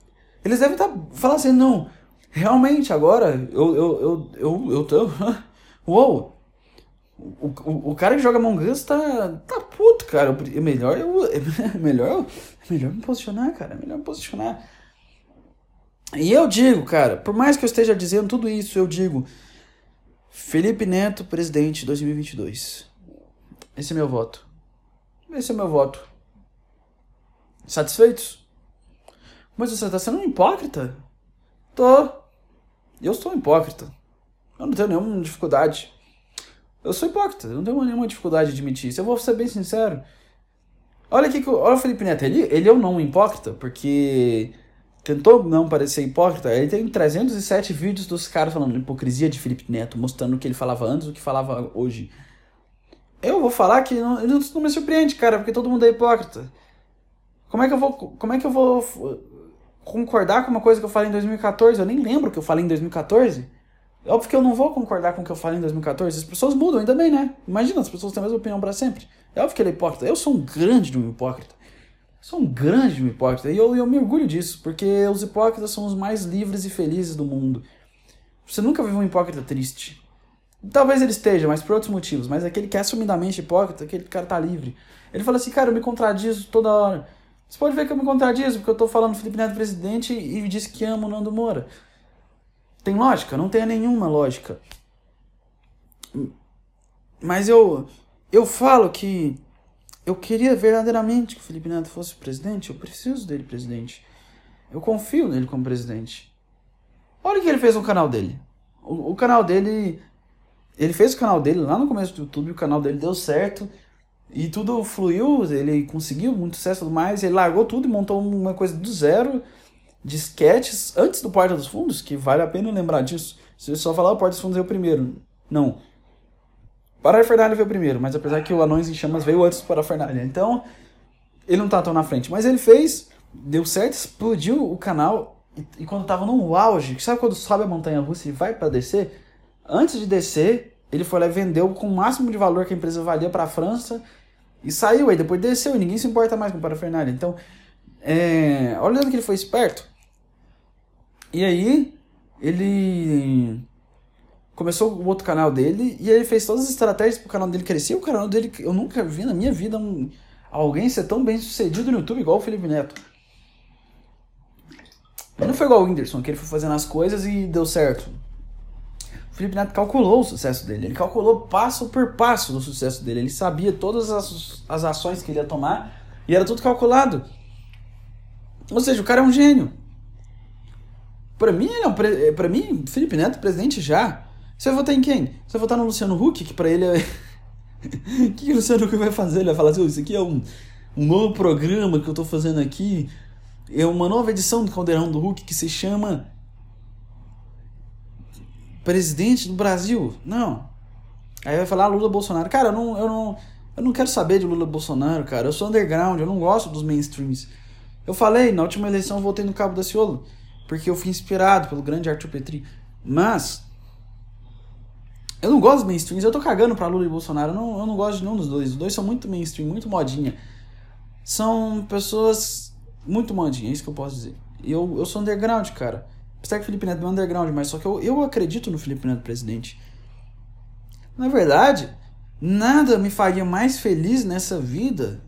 Eles devem estar tá, falando assim, não. Realmente, agora eu, eu, eu, eu, eu tô. Uou! O, o, o cara que joga Among Us tá, tá puto, cara. É melhor eu. É melhor, é melhor me posicionar, cara. É melhor me posicionar. E eu digo, cara, por mais que eu esteja dizendo tudo isso, eu digo: Felipe Neto, presidente 2022. Esse é meu voto. Esse é meu voto. Satisfeitos? Mas você está sendo um hipócrita? Tô. Eu sou um hipócrita. Eu não tenho nenhuma dificuldade. Eu sou hipócrita, eu não tenho nenhuma dificuldade de admitir isso. Eu vou ser bem sincero. Olha aqui, olha o Felipe Neto, ele, ele é um não hipócrita, porque tentou não parecer hipócrita, ele tem 307 vídeos dos caras falando hipocrisia de Felipe Neto, mostrando o que ele falava antes e o que falava hoje. Eu vou falar que não, não me surpreende, cara, porque todo mundo é hipócrita. Como é que eu vou, como é que eu vou concordar com uma coisa que eu falei em 2014? Eu nem lembro o que eu falei em 2014. Óbvio que eu não vou concordar com o que eu falei em 2014. As pessoas mudam, ainda bem, né? Imagina, as pessoas têm a mesma opinião para sempre. É óbvio que ele é hipócrita. Eu sou um grande de um hipócrita. Sou um grande hipócrita e eu, eu me orgulho disso, porque os hipócritas são os mais livres e felizes do mundo. Você nunca viu um hipócrita triste. Talvez ele esteja, mas por outros motivos. Mas aquele que é assumidamente hipócrita, aquele cara tá livre. Ele fala assim, cara, eu me contradizo toda hora. Você pode ver que eu me contradizo, porque eu tô falando Felipe Neto presidente e disse que amo o Nando Moura. Tem lógica? Não tem nenhuma lógica. Mas eu, eu falo que eu queria verdadeiramente que o Felipe Neto fosse presidente. Eu preciso dele presidente. Eu confio nele como presidente. Olha o que ele fez no canal dele. O, o canal dele. Ele fez o canal dele lá no começo do YouTube, o canal dele deu certo. E tudo fluiu, ele conseguiu muito sucesso e tudo mais. Ele largou tudo e montou uma coisa do zero de sketches antes do Porta dos Fundos, que vale a pena lembrar disso. Se eu só falar o Porta dos Fundos é o primeiro. Não. Parafernália veio primeiro, mas apesar que o Anões em Chamas veio antes do Parafernália. Então, ele não tá tão na frente. Mas ele fez, deu certo, explodiu o canal. E, e quando tava no auge, sabe quando sobe a montanha russa e vai para descer? Antes de descer, ele foi lá e vendeu com o máximo de valor que a empresa valia para a França e saiu. Aí depois desceu e ninguém se importa mais com o Parafernália. Então, é, olha que ele foi esperto. E aí, ele começou o outro canal dele e ele fez todas as estratégias pro canal dele crescer. O canal dele, eu nunca vi na minha vida um, alguém ser tão bem sucedido no YouTube igual o Felipe Neto. Não foi igual o Whindersson, que ele foi fazendo as coisas e deu certo. O Felipe Neto calculou o sucesso dele. Ele calculou passo por passo do sucesso dele. Ele sabia todas as, as ações que ele ia tomar e era tudo calculado. Ou seja, o cara é um gênio. Pra mim, ele é um, pra mim, Felipe Neto, presidente já. Você vai votar em quem? Você vai votar no Luciano Huck, que pra ele é. O que, que o Luciano Huck vai fazer? Ele vai falar assim: oh, isso aqui é um, um novo programa que eu tô fazendo aqui. É uma nova edição do Caldeirão do Huck que se chama. Presidente do Brasil. Não. Aí vai falar Lula Bolsonaro. Cara, eu não, eu não, eu não quero saber de Lula Bolsonaro, cara. Eu sou underground, eu não gosto dos mainstreams. Eu falei, na última eleição eu votei no Cabo da Ciolo, porque eu fui inspirado pelo grande Arthur Petri. Mas eu não gosto dos mainstreams, eu tô cagando pra Lula e Bolsonaro. Eu não, eu não gosto de nenhum dos dois. Os dois são muito mainstream, muito modinha. São pessoas muito modinha, é isso que eu posso dizer. Eu, eu sou underground, cara. Apesar que o Felipe Neto é underground, mas só que eu, eu acredito no Felipe Neto presidente. Na verdade, nada me faria mais feliz nessa vida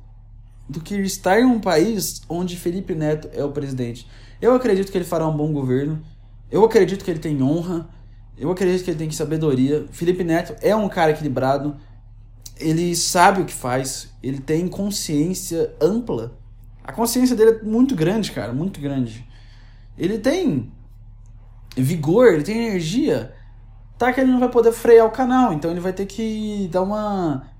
do que estar em um país onde Felipe Neto é o presidente. Eu acredito que ele fará um bom governo. Eu acredito que ele tem honra. Eu acredito que ele tem sabedoria. Felipe Neto é um cara equilibrado. Ele sabe o que faz. Ele tem consciência ampla. A consciência dele é muito grande, cara, muito grande. Ele tem vigor, ele tem energia. Tá que ele não vai poder frear o canal, então ele vai ter que dar uma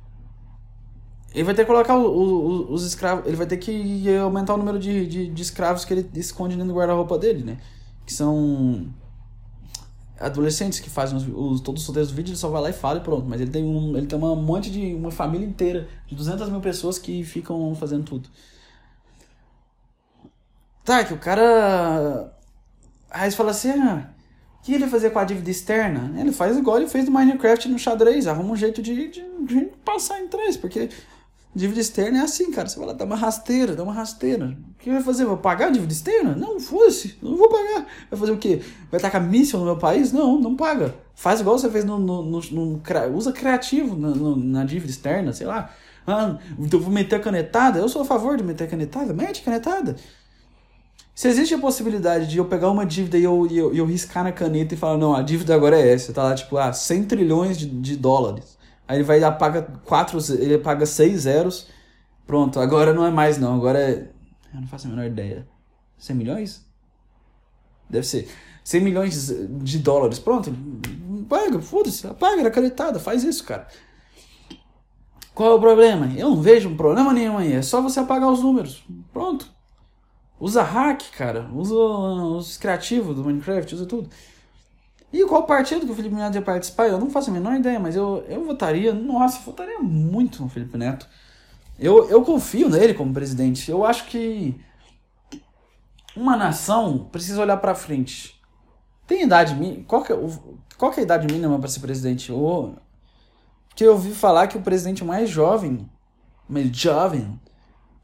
ele vai ter que colocar o, o, os escravos. Ele vai ter que aumentar o número de, de, de escravos que ele esconde dentro do guarda-roupa dele, né? Que são adolescentes que fazem os, os, todos os roteiros do vídeo, ele só vai lá e fala e pronto. Mas ele tem um, ele tem uma monte de uma família inteira de 200 mil pessoas que ficam fazendo tudo. Tá, que o cara. Aí você fala assim, ah, o que ele fazer com a dívida externa? Ele faz igual ele fez do Minecraft no xadrez, arruma um jeito de, de, de passar em três, porque Dívida externa é assim, cara. Você vai lá, dá uma rasteira, dá uma rasteira. O que vai fazer? Vou pagar a dívida externa? Não, fosse, não vou pagar. Vai fazer o quê? Vai tacar míssil no meu país? Não, não paga. Faz igual você fez no. no, no, no usa criativo na, no, na dívida externa, sei lá. Ah, então vou meter a canetada? Eu sou a favor de meter a canetada. Mete a canetada. Se existe a possibilidade de eu pegar uma dívida e eu, e eu, eu riscar na caneta e falar, não, a dívida agora é essa, tá lá, tipo, ah, 100 trilhões de, de dólares. Aí ele vai apaga quatro, ele paga seis zeros. Pronto, agora não é mais não, agora é. Eu não faço a menor ideia. 100 milhões? Deve ser. 100 milhões de dólares. Pronto, paga, foda-se, apaga a canetada, faz isso, cara. Qual é o problema? Eu não vejo um problema nenhum aí, é só você apagar os números. Pronto. Usa hack, cara. Usa os criativos do Minecraft, usa tudo. E qual partido que o Felipe Neto ia participar? Eu não faço a menor ideia, mas eu, eu votaria, nossa, eu votaria muito no Felipe Neto. Eu, eu confio nele como presidente. Eu acho que uma nação precisa olhar para frente. Tem idade mínima? Qual que é, qual que é a idade mínima para ser presidente? Porque eu ouvi falar que o presidente mais jovem, mais jovem,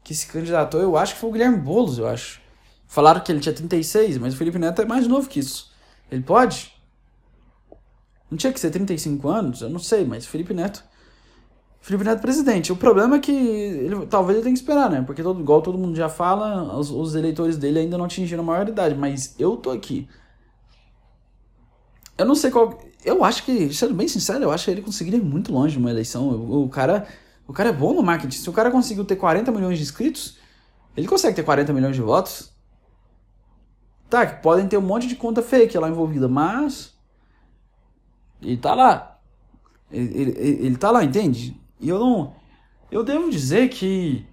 que se candidatou, eu acho que foi o Guilherme Boulos, eu acho. Falaram que ele tinha 36, mas o Felipe Neto é mais novo que isso. Ele pode? Não tinha que ser 35 anos? Eu não sei, mas Felipe Neto. Felipe Neto presidente. O problema é que ele, talvez ele tenha que esperar, né? Porque todo, igual todo mundo já fala, os, os eleitores dele ainda não atingiram a maioridade. Mas eu tô aqui. Eu não sei qual. Eu acho que, sendo bem sincero, eu acho que ele conseguiria ir muito longe numa eleição. O, o cara. O cara é bom no marketing. Se o cara conseguiu ter 40 milhões de inscritos, ele consegue ter 40 milhões de votos. Tá, que podem ter um monte de conta fake lá envolvida, mas. Ele tá lá. Ele, ele, ele tá lá, entende? E eu não. Eu devo dizer que.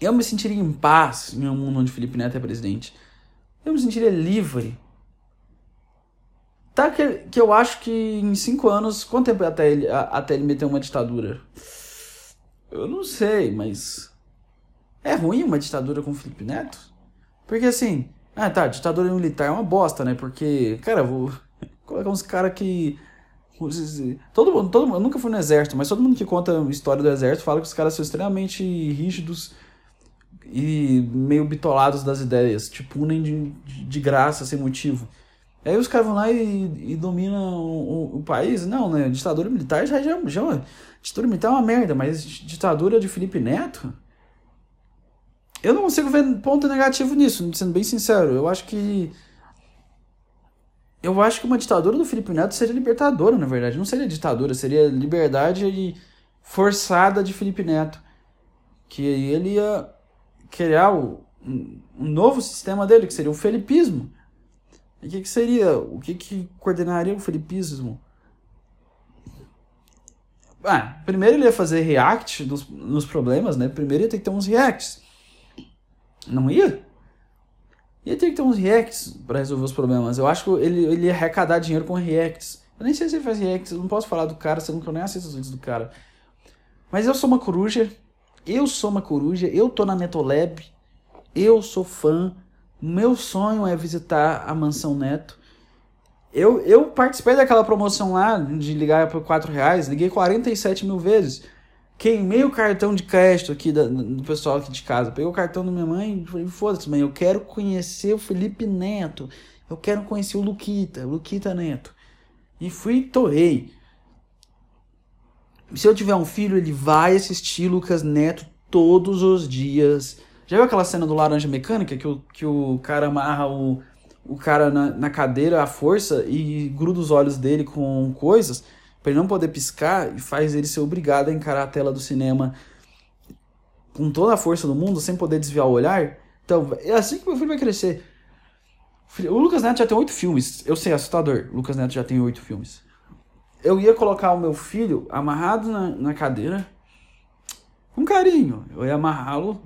Eu me sentiria em paz em um mundo onde Felipe Neto é presidente. Eu me sentiria livre. Tá que, que eu acho que em cinco anos. Quanto tempo é até ele, até ele meter uma ditadura? Eu não sei, mas. É ruim uma ditadura com Felipe Neto? Porque assim. Ah, tá, ditadura militar é uma bosta, né? Porque, cara, vou colocar uns caras que. Todo mundo, todo mundo, eu nunca fui no exército, mas todo mundo que conta a história do exército fala que os caras são extremamente rígidos e meio bitolados das ideias, te punem de, de graça, sem motivo. Aí os caras vão lá e, e dominam o, o, país. Não, né? Ditadura militar já, já, já. Ditadura militar é uma merda, mas ditadura de Felipe Neto. Eu não consigo ver ponto negativo nisso, sendo bem sincero. Eu acho que. Eu acho que uma ditadura do Felipe Neto seria libertadora, na verdade. Não seria ditadura, seria liberdade forçada de Felipe Neto. Que ele ia criar o, um novo sistema dele, que seria o felipismo. E o que, que seria? O que, que coordenaria o felipismo? Ah, primeiro ele ia fazer react nos problemas, né? Primeiro ia ter que ter uns reacts. Não ia? Ia ter que ter uns reacts para resolver os problemas. Eu acho que ele, ele ia arrecadar dinheiro com reacts. Eu nem sei se ele faz reacts, não posso falar do cara, sendo que eu nem assisto os vídeos do cara. Mas eu sou uma coruja, eu sou uma coruja, eu tô na Netolab, eu sou fã, meu sonho é visitar a Mansão Neto. Eu, eu participei daquela promoção lá de ligar por 4 reais, liguei 47 mil vezes. Queimei o cartão de crédito aqui da, do pessoal aqui de casa. Peguei o cartão da minha mãe e falei, foda-se, mãe, eu quero conhecer o Felipe Neto. Eu quero conhecer o Luquita, o Luquita Neto. E fui e torrei. Se eu tiver um filho, ele vai assistir Lucas Neto todos os dias. Já viu aquela cena do Laranja Mecânica que o, que o cara amarra o, o cara na, na cadeira à força e gruda os olhos dele com coisas? para ele não poder piscar e faz ele ser obrigado a encarar a tela do cinema com toda a força do mundo, sem poder desviar o olhar. Então, é assim que meu filho vai crescer. O Lucas Neto já tem oito filmes. Eu sei, assustador. O Lucas Neto já tem oito filmes. Eu ia colocar o meu filho amarrado na, na cadeira, com carinho. Eu ia amarrá-lo,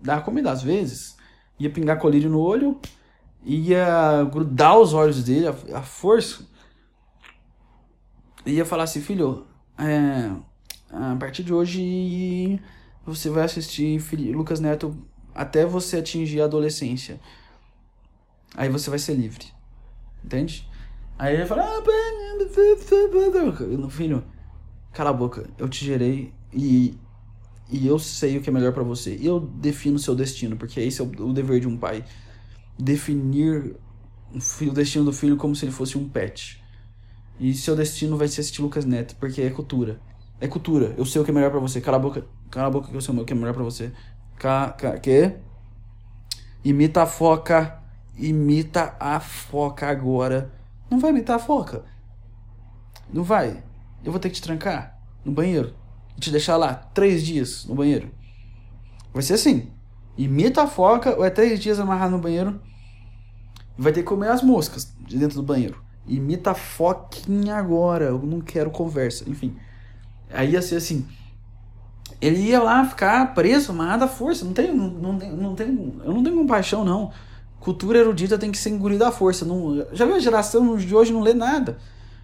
dar comida às vezes, ia pingar colírio no olho, ia grudar os olhos dele, a, a força ia falar assim, filho, é, a partir de hoje você vai assistir Lucas Neto até você atingir a adolescência. Aí você vai ser livre. Entende? Aí ele fala, ah, filho, cala a boca, eu te gerei e, e eu sei o que é melhor para você. Eu defino seu destino, porque esse é o, o dever de um pai. Definir o destino do filho como se ele fosse um pet. E seu destino vai ser assistir Lucas Neto, porque é cultura. É cultura. Eu sei o que é melhor para você. Cala a boca. Cala a boca que eu sei o que é melhor para você. Ca, ca, que? Imita a foca. Imita a foca agora. Não vai imitar a foca. Não vai. Eu vou ter que te trancar no banheiro. E te deixar lá três dias no banheiro. Vai ser assim. Imita a foca ou é três dias amarrado no banheiro. Vai ter que comer as moscas de dentro do banheiro. Imita a Foquinha agora, eu não quero conversa. Enfim. Aí ia ser assim. Ele ia lá ficar preso, amarrado à força. Não tem, não, não, tem, não tem, eu não tenho compaixão, não. Cultura erudita tem que ser engolida à força. Não, já viu a geração de hoje não lê nada?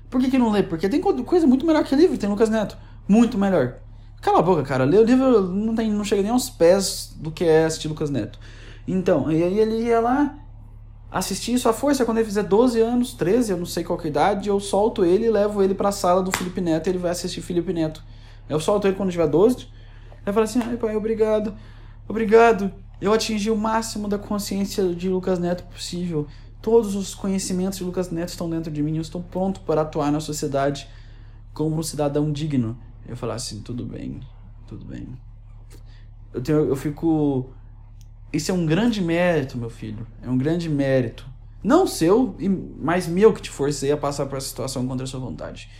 Por que, que não lê? Porque tem coisa muito melhor que livro, tem Lucas Neto. Muito melhor. Cala a boca, cara. Ler o livro não, tem, não chega nem aos pés do que é assistir Lucas Neto. Então, e aí ele ia lá, assistir isso à força. Quando ele fizer 12 anos, 13, eu não sei qual é a idade, eu solto ele e levo ele para a sala do Felipe Neto e ele vai assistir Felipe Neto. Eu solto ele quando tiver 12. Aí fala assim: ai pai, obrigado, obrigado. Eu atingi o máximo da consciência de Lucas Neto possível. Todos os conhecimentos de Lucas Neto estão dentro de mim. Eu estou pronto para atuar na sociedade como um cidadão digno. Eu falar assim: tudo bem, tudo bem. Eu, tenho, eu fico isso é um grande mérito, meu filho. É um grande mérito. Não seu, mas meu que te forcei a passar por essa situação contra a sua vontade.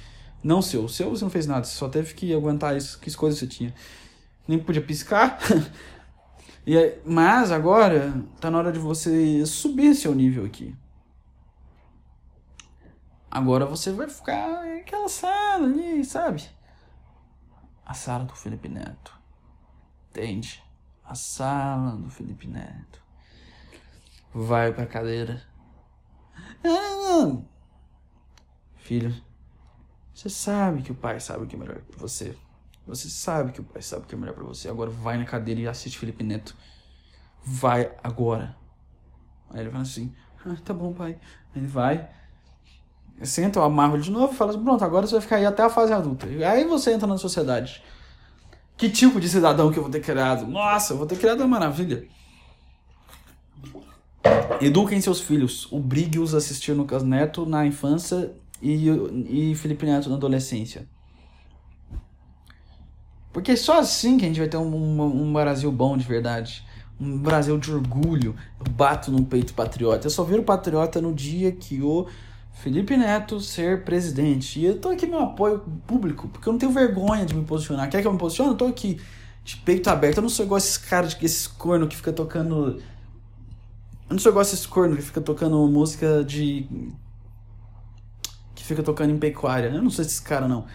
Não seu. Seu você não fez nada, você só teve que aguentar isso, que coisas você tinha. Nem podia piscar. e aí, mas agora tá na hora de você subir seu nível aqui. Agora você vai ficar naquela sala ali, sabe? A sala do Felipe Neto. Entende? A sala do Felipe Neto. Vai pra cadeira ah, Filho, você sabe que o pai sabe o que é melhor pra você. Você sabe que o pai sabe o que é melhor pra você. Agora vai na cadeira e assiste Felipe Neto. Vai agora. Aí ele fala assim: ah, tá bom, pai. Aí ele vai. Senta, eu amarro de novo e fala assim: pronto, agora você vai ficar aí até a fase adulta. Aí você entra na sociedade. Que tipo de cidadão que eu vou ter criado? Nossa, eu vou ter criado uma maravilha. Eduquem seus filhos. Obrigue-os a assistir Lucas Neto na infância e, e Felipe Neto na adolescência. Porque só assim que a gente vai ter um, um, um, Brasil bom de verdade. Um Brasil de orgulho. Eu bato no peito patriota. Eu só viro patriota no dia que o Felipe Neto ser presidente. E eu tô aqui no apoio público, porque eu não tenho vergonha de me posicionar. Quer que eu me posicione? Eu tô aqui de peito aberto. Eu não sou igual esses caras, esses corno que fica tocando eu não sou igual esses corno que fica tocando música de. que fica tocando em pecuária. Eu não sou esses cara, não.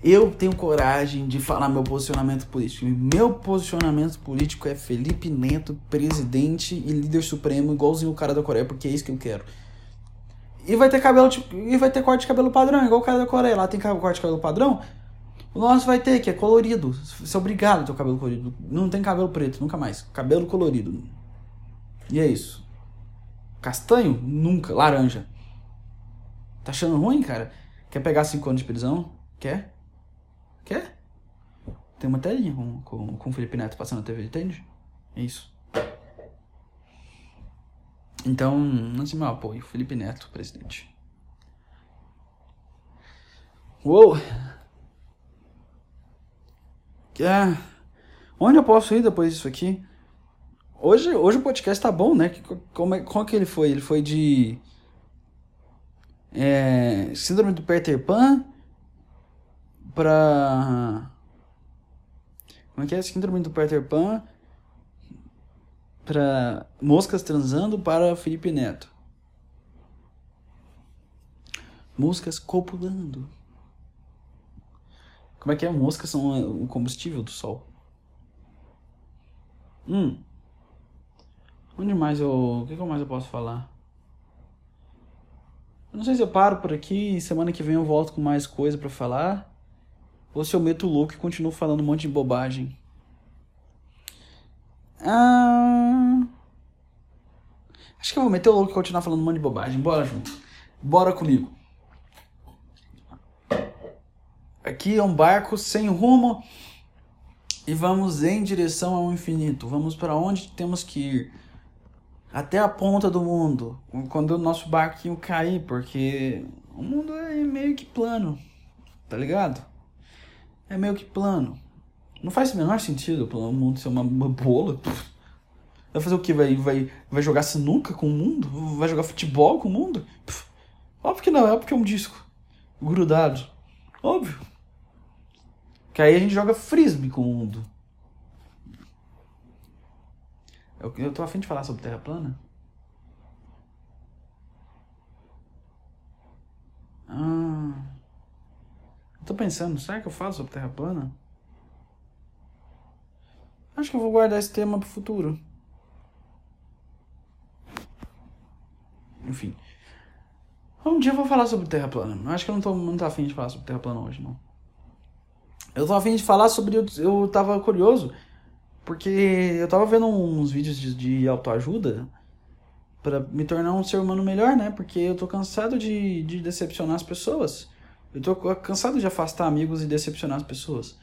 Eu tenho coragem de falar meu posicionamento político. Meu posicionamento político é Felipe Neto, presidente e líder supremo, igualzinho o cara da Coreia, porque é isso que eu quero. E vai ter cabelo tipo, e vai ter corte de cabelo padrão, igual o cara da Coreia. Lá tem corte de cabelo padrão. O nosso vai ter, que é colorido. Você é obrigado a ter o cabelo colorido. Não tem cabelo preto, nunca mais. Cabelo colorido. E é isso. Castanho? Nunca. Laranja. Tá achando ruim, cara? Quer pegar 5 anos de prisão? Quer? Quer? Tem uma telinha com, com, com o Felipe Neto passando na TV, entende? É isso. Então, não se meu apoio. Felipe Neto, presidente. Uou! É. Onde eu posso ir depois disso aqui? Hoje, hoje o podcast tá bom, né? Como, é, como que ele foi? Ele foi de. É, síndrome do Peter Pan pra. Como é que é? Síndrome do Peter Pan pra Moscas Transando para Felipe Neto. Moscas copulando. Como é que é? Moscas são o combustível do sol. Hum. Onde mais eu. O que, mais eu posso falar? Eu não sei se eu paro por aqui semana que vem eu volto com mais coisa para falar. Ou se eu meto o louco e continuo falando um monte de bobagem. Ah... Acho que eu vou meter o louco e continuar falando um monte de bobagem. Bora junto. Bora comigo. Aqui é um barco sem rumo e vamos em direção ao infinito. Vamos para onde temos que ir até a ponta do mundo, quando o nosso barquinho cair, porque o mundo é meio que plano, tá ligado? É meio que plano. Não faz o menor sentido o mundo ser uma, uma bola. Vai fazer o que? Vai, vai, vai jogar sinuca com o mundo? Vai jogar futebol com o mundo? Óbvio que não, é porque é um disco grudado. Óbvio. Que aí a gente joga frisbee com o mundo. Eu, eu tô afim de falar sobre Terra plana. Ah. Eu tô pensando, será que eu falo sobre Terra plana? Acho que eu vou guardar esse tema pro futuro. Enfim. Um dia eu vou falar sobre Terra plana. Acho que eu não tô muito afim de falar sobre Terra plana hoje, não. Eu tô afim de falar sobre. Eu tava curioso porque eu tava vendo uns vídeos de, de autoajuda para me tornar um ser humano melhor, né? Porque eu tô cansado de, de decepcionar as pessoas. Eu tô cansado de afastar amigos e decepcionar as pessoas.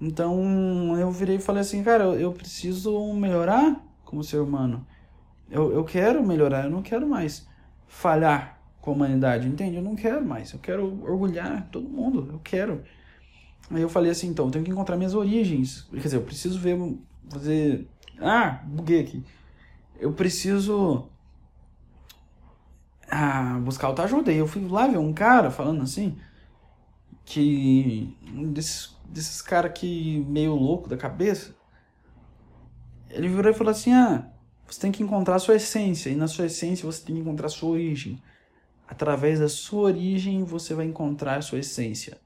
Então eu virei e falei assim, cara, eu, eu preciso melhorar como ser humano. Eu, eu quero melhorar, eu não quero mais falhar com a humanidade, entende? Eu não quero mais. Eu quero orgulhar todo mundo. Eu quero. Aí eu falei assim, então, eu tenho que encontrar minhas origens. Quer dizer, eu preciso ver, fazer... Ah, buguei aqui. Eu preciso a buscar autoajuda. E eu fui lá ver um cara falando assim, que. Um desses, desses caras que meio louco da cabeça. Ele virou e falou assim: ah, você tem que encontrar a sua essência. E na sua essência você tem que encontrar a sua origem. Através da sua origem você vai encontrar a sua essência.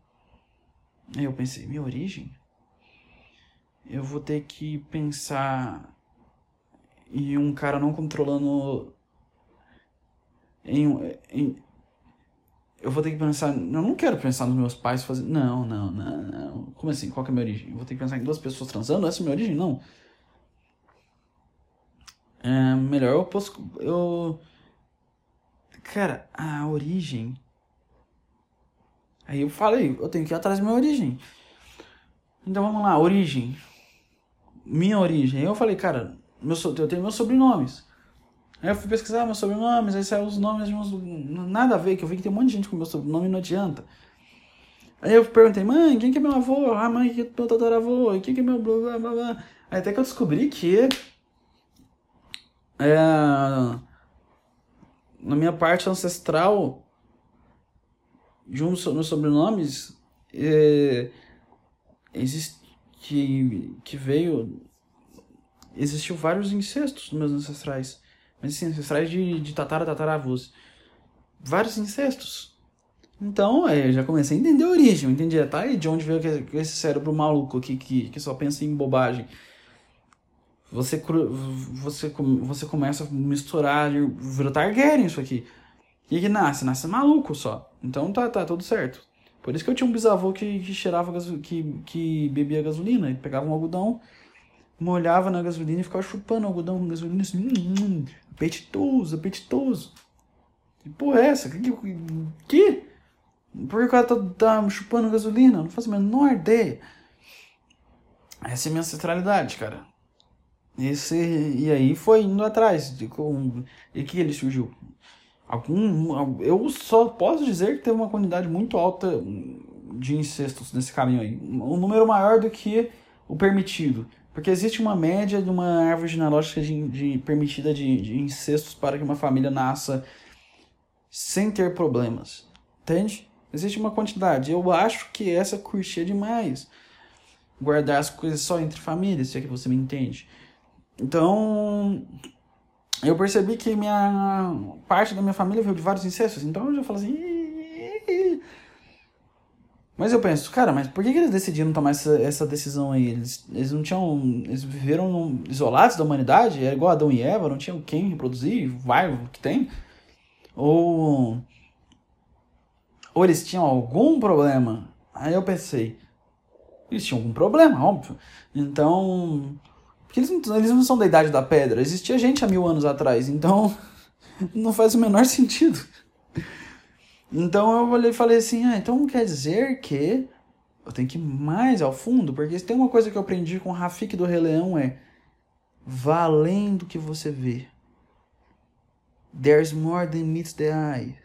Aí eu pensei: minha origem? Eu vou ter que pensar em um cara não controlando em, eu vou ter que pensar. Eu não quero pensar nos meus pais fazer. Não, não, não, não. Como assim? Qual é a minha origem? Eu vou ter que pensar em duas pessoas transando? Essa é a minha origem? Não. É, melhor eu posso. Eu. Cara, a origem. Aí eu falei, eu tenho que ir atrás da minha origem. Então vamos lá, origem. Minha origem. Aí eu falei, cara, meu, eu tenho meus sobrenomes. Aí eu fui pesquisar meus sobrenomes, aí saiu os nomes de uns. Nada a ver, que eu vi que tem um monte de gente com meu sobrenome e não adianta. Aí eu perguntei, mãe, quem que é meu avô? Ah, mãe, quem que é meu tataravô? Quem que é meu blá blá blá? Aí até que eu descobri que. É, na minha parte ancestral, de um dos sobrenomes, é, existe, que, que veio. Existiu vários incestos nos meus ancestrais mas assim, ancestrais de, de tatara, tataravôs. Vários incestos. Então, é, já comecei a entender a origem, entendi, tá? E de onde veio esse cérebro maluco aqui que, que só pensa em bobagem. Você, você, você começa a misturar, vira Targaryen isso aqui. E que nasce? Nasce maluco só. Então tá, tá tudo certo. Por isso que eu tinha um bisavô que, que cheirava, que, que bebia gasolina. Ele pegava um algodão, molhava na gasolina e ficava chupando algodão com gasolina assim, hum, hum, apetitoso, apetitoso. Que porra é essa? Que? que? Por que o cara tá, tá chupando gasolina? Não faço a menor ideia. Essa é a minha ancestralidade, cara. Esse, e aí foi indo atrás. De, com, e que ele surgiu? Algum, eu só posso dizer que teve uma quantidade muito alta de incestos nesse caminho aí. Um número maior do que o permitido. Porque existe uma média de uma árvore genealógica de, de permitida de, de incestos para que uma família nasça sem ter problemas. Entende? Existe uma quantidade. Eu acho que essa curtia demais. Guardar as coisas só entre famílias, se é que você me entende. Então, eu percebi que minha parte da minha família veio de vários incestos. Então eu já falei assim, mas eu penso, cara, mas por que, que eles decidiram tomar essa, essa decisão aí? Eles, eles não tinham. Eles viveram isolados da humanidade? Era igual Adão e Eva, não tinham quem reproduzir, vai, que tem? Ou. Ou eles tinham algum problema? Aí eu pensei, eles tinham algum problema, óbvio. Então. Porque eles não, eles não são da idade da pedra. Existia gente há mil anos atrás, então. Não faz o menor sentido. Então eu falei, falei assim, ah, então quer dizer que eu tenho que ir mais ao fundo, porque se tem uma coisa que eu aprendi com o Rafik do Rei Leão é vá além do que você vê. There's more than meets the eye.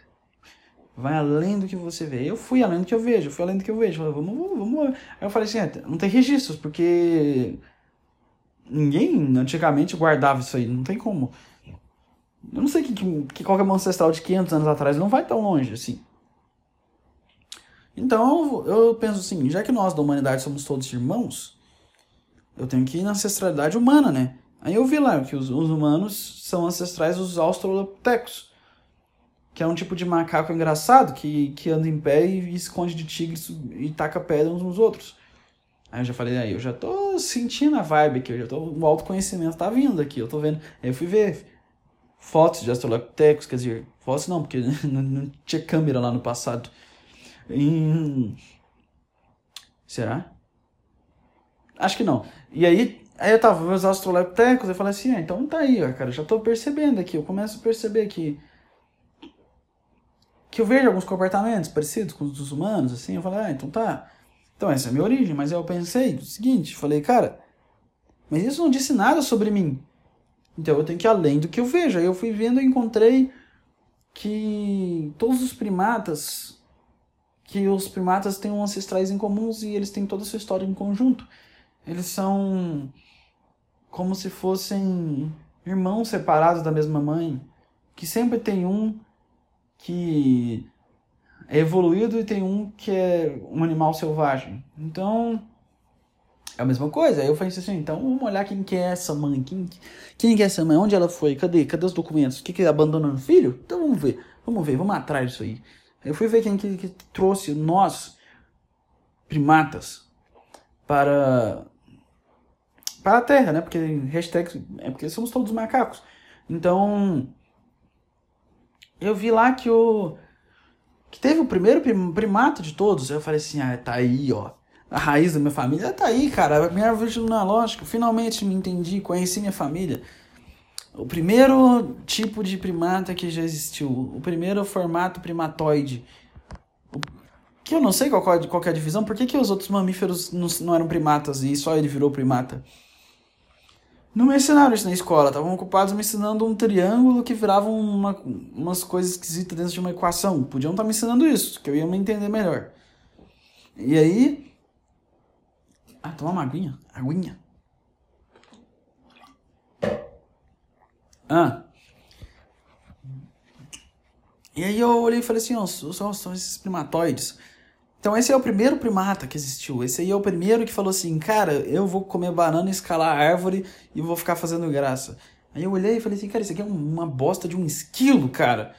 Vai além do que você vê. Eu fui além do que eu vejo, fui além do que eu vejo. Falei, vamos, vamos, vamos. Aí eu falei assim, ah, não tem registros, porque ninguém antigamente guardava isso aí, não tem como. Eu não sei que, que, que é uma ancestral de 500 anos atrás, não vai tão longe assim. Então eu penso assim, já que nós da humanidade somos todos irmãos, eu tenho que ir na ancestralidade humana, né? Aí eu vi lá que os, os humanos são ancestrais dos australopithecus, que é um tipo de macaco engraçado que, que anda em pé e, e esconde de tigres e taca pedra uns nos outros. Aí eu já falei, aí eu já tô sentindo a vibe aqui, eu já tô, o autoconhecimento tá vindo aqui, eu tô vendo. Aí eu fui ver fotos de Australopithecus, quer dizer, fotos não, porque não tinha câmera lá no passado. Será? Acho que não. E aí, aí eu tava vendo os Australopithecus e falei assim, ah, então tá aí, ó, cara, já tô percebendo aqui, eu começo a perceber que que eu vejo alguns comportamentos parecidos com os dos humanos, assim, eu falei, ah, então tá. Então essa é a minha origem, mas eu pensei o seguinte, falei, cara, mas isso não disse nada sobre mim. Então eu tenho que ir além do que eu vejo. Aí eu fui vendo e encontrei que todos os primatas, que os primatas têm ancestrais em comuns e eles têm toda a sua história em conjunto. Eles são como se fossem irmãos separados da mesma mãe, que sempre tem um que é evoluído e tem um que é um animal selvagem. Então, é a mesma coisa. Aí eu falei assim, então vamos olhar quem que é essa mãe. Quem, quem que é essa mãe? Onde ela foi? Cadê? Cadê os documentos? O que que é abandonando o filho? Então vamos ver. Vamos ver, vamos atrás disso aí. Eu fui ver quem que, que trouxe nós, primatas, para para a Terra, né? Porque hashtag é porque somos todos macacos. Então, eu vi lá que o que teve o primeiro primato de todos. Eu falei assim, ah, tá aí, ó. A raiz da minha família tá aí, cara. Minha árvore genealógica. Finalmente me entendi, conheci minha família. O primeiro tipo de primata que já existiu. O primeiro formato primatoide. Que eu não sei qual, qual é a divisão. Por que, que os outros mamíferos não, não eram primatas e só ele virou primata? Não me ensinaram isso na escola, estavam ocupados me ensinando um triângulo que virava uma, umas coisas esquisitas dentro de uma equação. Podiam estar me ensinando isso, que eu ia me entender melhor. E aí. Ah, toma uma aguinha. Aguinha. Ah. E aí eu olhei e falei assim, ó, são, são esses primatóides. Então esse é o primeiro primata que existiu. Esse aí é o primeiro que falou assim, cara, eu vou comer banana, escalar árvore e vou ficar fazendo graça. Aí eu olhei e falei assim, cara, isso aqui é uma bosta de um esquilo, cara.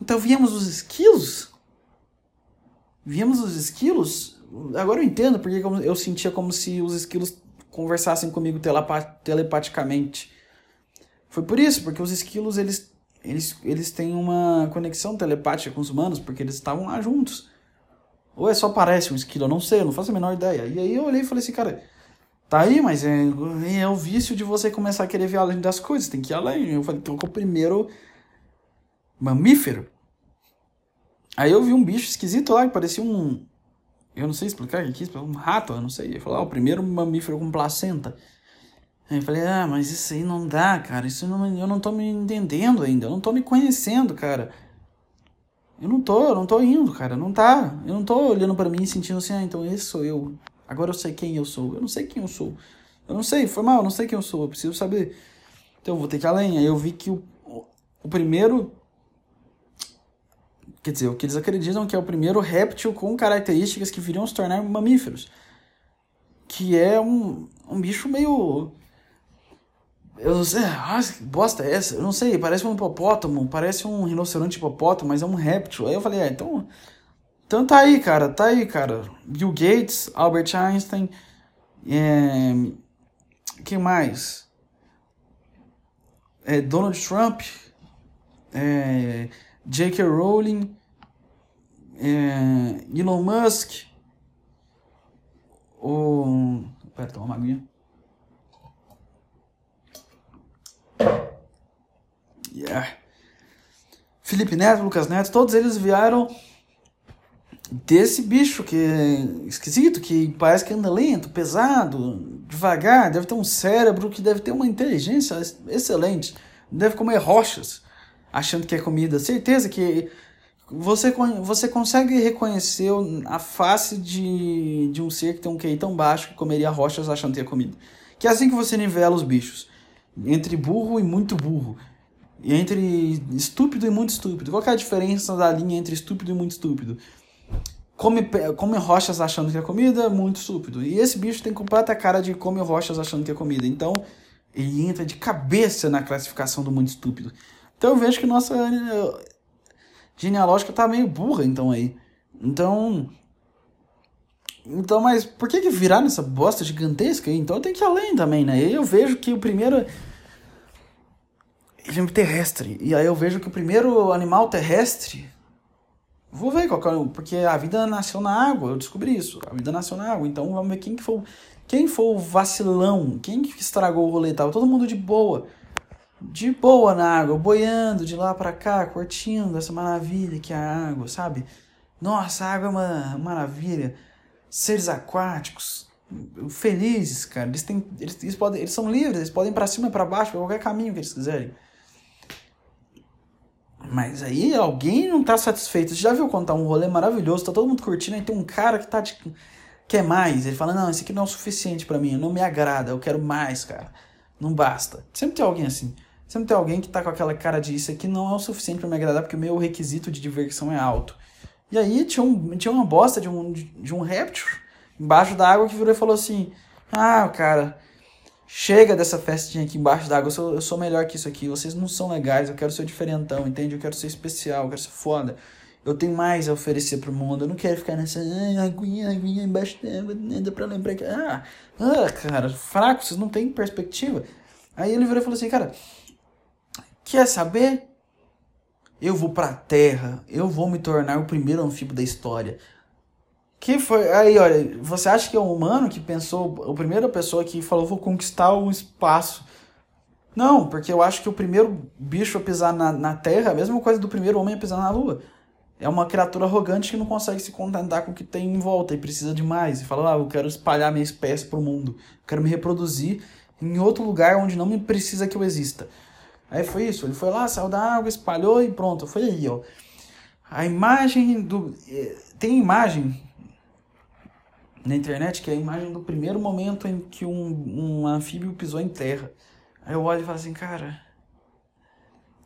Então viemos os esquilos? Viemos os esquilos? Agora eu entendo porque eu sentia como se os esquilos conversassem comigo telepaticamente. Foi por isso, porque os esquilos eles, eles, eles têm uma conexão telepática com os humanos, porque eles estavam lá juntos. Ou é só parece um esquilo, eu não sei, eu não faço a menor ideia. E aí eu olhei e falei assim, cara, tá aí, mas é, é o vício de você começar a querer ver além das coisas, tem que ir além. Eu falei, o primeiro mamífero. Aí eu vi um bicho esquisito lá que parecia um. Eu não sei explicar que é um rato, eu não sei. Eu falei, ah, o primeiro mamífero com placenta. Aí eu falei, ah, mas isso aí não dá, cara. Isso não, eu não tô me entendendo ainda. Eu não tô me conhecendo, cara. Eu não tô, eu não tô indo, cara. Não tá. Eu não tô olhando para mim e sentindo assim, ah, então esse sou eu. Agora eu sei quem eu sou. Eu não sei quem eu sou. Eu não sei, foi mal, eu não sei quem eu sou. Eu preciso saber. Então eu vou ter que ir além. Aí eu vi que o, o primeiro. Quer dizer, o que eles acreditam que é o primeiro réptil com características que viriam se tornar mamíferos. Que é um, um bicho meio eu não sei, ah, bosta é essa? Eu não sei, parece um hipopótamo, parece um rinoceronte hipopótamo, mas é um réptil. Aí eu falei, ah, então. Então tá aí, cara, tá aí, cara. Bill Gates, Albert Einstein, é, que mais? É, Donald Trump, é, J.K. Rowling, é, Elon Musk, o. Pera, toma uma aguinha. Yeah. Felipe Neto, Lucas Neto, todos eles vieram desse bicho que é esquisito, que parece que anda lento, pesado, devagar, deve ter um cérebro que deve ter uma inteligência excelente, deve comer rochas, achando que é comida. Certeza que você, você consegue reconhecer a face de, de um ser que tem um QI tão baixo que comeria rochas achando que é comida. Que é assim que você nivela os bichos. Entre burro e muito burro. Entre estúpido e muito estúpido. Qual é a diferença da linha entre estúpido e muito estúpido? Come, come rochas achando que é comida, muito estúpido. E esse bicho tem completa cara de come rochas achando que é comida. Então, ele entra de cabeça na classificação do muito estúpido. Então eu vejo que nossa eh, genealógica tá meio burra, então aí. Então. Então, mas por que, que virar nessa bosta gigantesca? Então tem que ir além também, né? Eu vejo que o primeiro filme terrestre. E aí eu vejo que o primeiro animal terrestre. Vou ver qual é, porque a vida nasceu na água, eu descobri isso. A vida nasceu na água. Então vamos ver quem que foi, quem foi o vacilão, quem que estragou o rolê. Tava todo mundo de boa. De boa na água, boiando de lá para cá, curtindo essa maravilha que é a água, sabe? Nossa, a água é uma maravilha. Seres aquáticos, felizes, cara. Eles, têm, eles, eles, podem, eles são livres, eles podem ir pra cima pra baixo, pra qualquer caminho que eles quiserem. Mas aí alguém não tá satisfeito. Você já viu contar um rolê maravilhoso, tá todo mundo curtindo, aí tem um cara que tá de... quer mais. Ele fala: "Não, esse aqui não é o suficiente para mim, não me agrada, eu quero mais, cara. Não basta". Sempre tem alguém assim. Sempre tem alguém que tá com aquela cara de isso aqui não é o suficiente para me agradar porque o meu requisito de diversão é alto. E aí tinha, um, tinha uma bosta de um, de um réptil embaixo da água que virou e falou assim: Ah, cara, chega dessa festinha aqui embaixo d'água, eu sou, eu sou melhor que isso aqui, vocês não são legais, eu quero ser diferentão, entende? Eu quero ser especial, eu quero ser foda. Eu tenho mais a oferecer pro mundo, eu não quero ficar nessa ah, aguinha, aguinha embaixo d'água, dá pra lembrar que. Ah, ah, cara, fraco, vocês não têm perspectiva. Aí ele virou e falou assim, cara, quer saber? Eu vou pra terra, eu vou me tornar o primeiro anfíbio da história. Que foi. Aí, olha, você acha que é um humano que pensou. A primeira pessoa que falou, vou conquistar o espaço. Não, porque eu acho que o primeiro bicho a pisar na, na Terra é a mesma coisa do primeiro homem a pisar na Lua. É uma criatura arrogante que não consegue se contentar com o que tem em volta e precisa de mais. E fala, ah, eu quero espalhar minha espécie pro mundo. Eu quero me reproduzir em outro lugar onde não me precisa que eu exista. Aí foi isso. Ele foi lá, saiu da água, espalhou e pronto. Foi aí, ó. A imagem do. Eh, tem imagem na internet, que é a imagem do primeiro momento em que um, um anfíbio pisou em terra. Aí eu olho e falo assim, cara,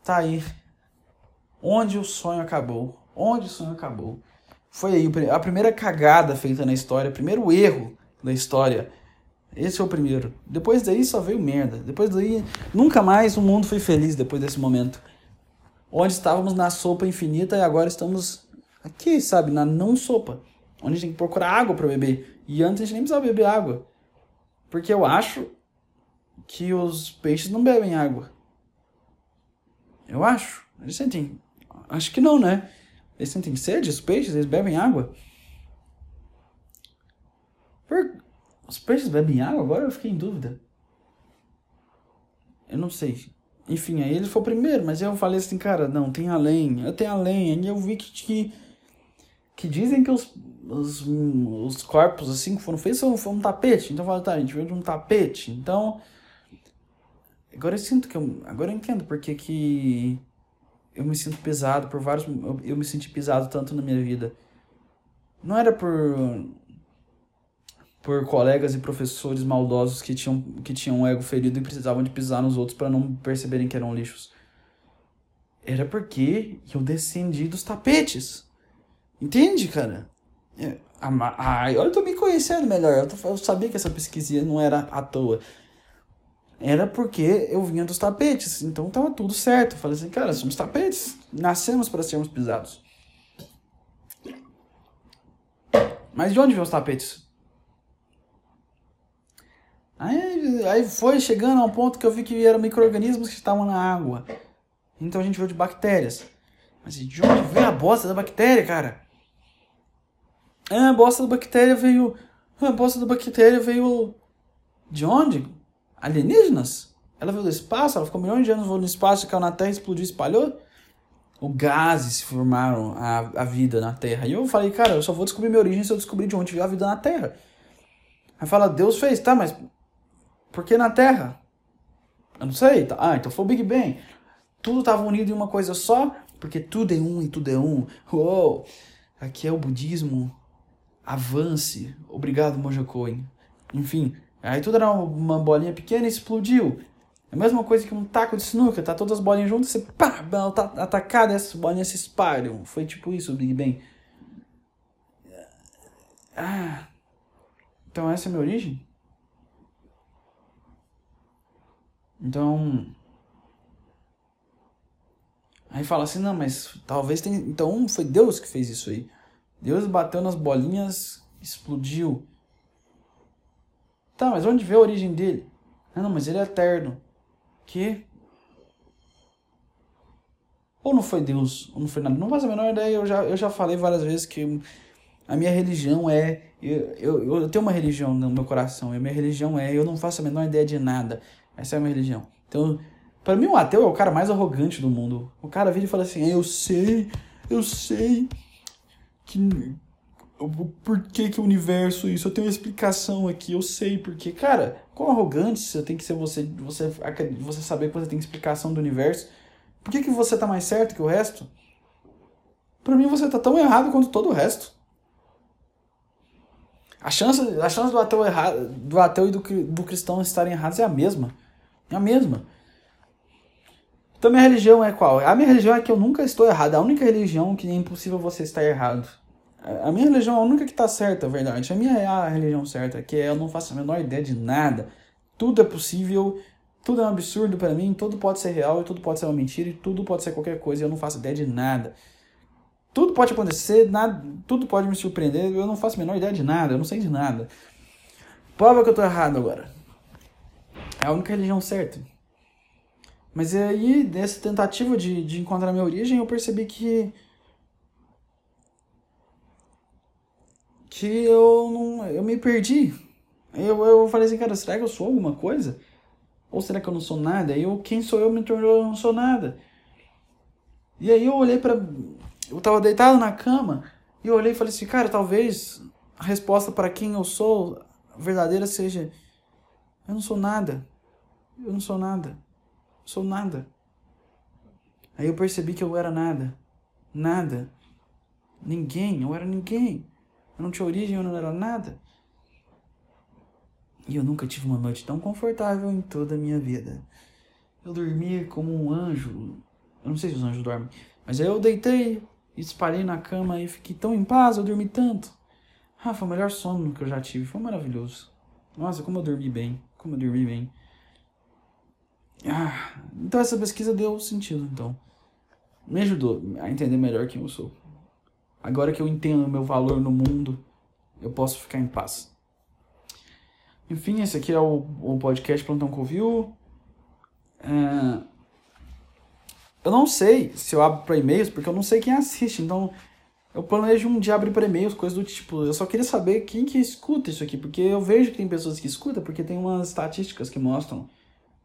tá aí. Onde o sonho acabou? Onde o sonho acabou? Foi aí a primeira cagada feita na história, o primeiro erro da história. Esse é o primeiro. Depois daí só veio merda. Depois daí, nunca mais o mundo foi feliz depois desse momento. Onde estávamos na sopa infinita e agora estamos aqui, sabe, na não sopa. Onde a gente tem que procurar água para beber. E antes a gente nem precisava beber água. Porque eu acho que os peixes não bebem água. Eu acho. Eles sentem. Acho que não, né? Eles sentem sede, os peixes, eles bebem água. Por... Os peixes bebem água? Agora eu fiquei em dúvida. Eu não sei. Enfim, aí ele foi o primeiro, mas eu falei assim, cara, não, tem além, eu tenho além. E eu vi que, que, que dizem que os os, os corpos assim que foram feitos foram, foram um tapete. Então fala, tá, a gente veio de um tapete. Então. Agora eu sinto que eu. Agora eu entendo porque que eu me sinto pesado por vários. Eu, eu me senti pesado tanto na minha vida. Não era por. Por colegas e professores maldosos que tinham, que tinham um ego ferido e precisavam de pisar nos outros para não perceberem que eram lixos. Era porque eu descendi dos tapetes. Entende, cara? É, ah, eu tô me conhecendo melhor. Eu, tô, eu sabia que essa pesquisa não era à toa. Era porque eu vinha dos tapetes. Então tava tudo certo. Eu falei assim, cara, somos tapetes. Nascemos para sermos pisados. Mas de onde vem os tapetes? Aí, aí foi chegando a um ponto que eu vi que eram micro-organismos que estavam na água. Então a gente veio de bactérias. Mas de onde vem a bosta da bactéria, cara? Ah, a bosta da bactéria veio. A bosta da bactéria veio. De onde? Alienígenas? Ela veio do espaço, ela ficou milhões de anos voando no espaço, caiu na Terra, explodiu, espalhou? Ou gases formaram a, a vida na Terra? E eu falei, cara, eu só vou descobrir minha origem se eu descobrir de onde veio a vida na Terra. Aí fala, Deus fez, tá, mas por que na Terra? Eu não sei. Tá. Ah, então foi o Big Bang. Tudo estava unido em uma coisa só, porque tudo é um e tudo é um. Uou! Aqui é o budismo avance, obrigado Mojocoin. Enfim, aí tudo era uma bolinha pequena e explodiu. É a mesma coisa que um taco de sinuca, tá todas as bolinhas juntas, você pá, tá atacada, essas bolinhas se espalham. Foi tipo isso o Big Bang. Ah, então essa é a minha origem? Então. Aí fala assim, não, mas talvez tenha. Então foi Deus que fez isso aí. Deus bateu nas bolinhas, explodiu. Tá, mas onde vê a origem dele? Ah, não, mas ele é eterno. Que? Ou não foi Deus, ou não foi nada. Não faço a menor ideia, eu já, eu já falei várias vezes que a minha religião é. Eu, eu, eu tenho uma religião no meu coração, e a minha religião é. Eu não faço a menor ideia de nada. Essa é a minha religião. Então, para mim, o ateu é o cara mais arrogante do mundo. O cara vira e fala assim: Eu sei, eu sei que por que, que o universo isso? Eu tenho uma explicação aqui, eu sei porque. Cara, quão arrogante você tem que ser você, você, você saber que você tem explicação do universo. Por que, que você tá mais certo que o resto? Para mim você tá tão errado quanto todo o resto. A chance, a chance do ateu, errado, do ateu e do, do cristão estarem errados é a mesma. É a mesma. Então minha religião é qual? A minha religião é que eu nunca estou errado. A única religião que é impossível você estar errado. A minha religião é a única que está certa, verdade. A minha é a religião certa, que é eu não faço a menor ideia de nada. Tudo é possível, tudo é um absurdo para mim, tudo pode ser real e tudo pode ser uma mentira e tudo pode ser qualquer coisa e eu não faço ideia de nada. Tudo pode acontecer, nada, tudo pode me surpreender, eu não faço a menor ideia de nada, eu não sei de nada. Prova que eu tô errado agora. É a única religião certa. Mas aí, nessa tentativa de, de encontrar minha origem, eu percebi que. que eu não. eu me perdi. Eu, eu falei assim, cara, será que eu sou alguma coisa? Ou será que eu não sou nada? E eu, quem sou eu me tornou eu não sou nada. E aí eu olhei para Eu tava deitado na cama e eu olhei e falei assim, cara, talvez a resposta para quem eu sou verdadeira seja: eu não sou nada. Eu não sou nada sou nada. Aí eu percebi que eu era nada. Nada. Ninguém. Eu era ninguém. Eu não tinha origem, eu não era nada. E eu nunca tive uma noite tão confortável em toda a minha vida. Eu dormi como um anjo. Eu não sei se os anjos dormem. Mas aí eu deitei, espalhei na cama e fiquei tão em paz, eu dormi tanto. Ah, foi o melhor sono que eu já tive. Foi maravilhoso. Nossa, como eu dormi bem. Como eu dormi bem. Ah, então essa pesquisa deu sentido, então. Me ajudou a entender melhor quem eu sou. Agora que eu entendo o meu valor no mundo, eu posso ficar em paz. Enfim, esse aqui é o, o podcast Plantão Covil. É... Eu não sei se eu abro para e-mails, porque eu não sei quem assiste. Então, eu planejo um dia abrir para e-mails, coisas do tipo. Eu só queria saber quem que escuta isso aqui, porque eu vejo que tem pessoas que escutam, porque tem umas estatísticas que mostram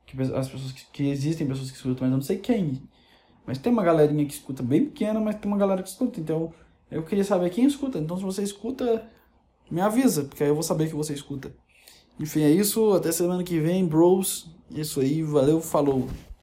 que as pessoas que, que, existem pessoas que escutam, mas eu não sei quem. Mas tem uma galerinha que escuta bem pequena, mas tem uma galera que escuta. Então eu queria saber quem escuta. Então se você escuta, me avisa, porque aí eu vou saber que você escuta. Enfim, é isso. Até semana que vem, bros. Isso aí, valeu, falou.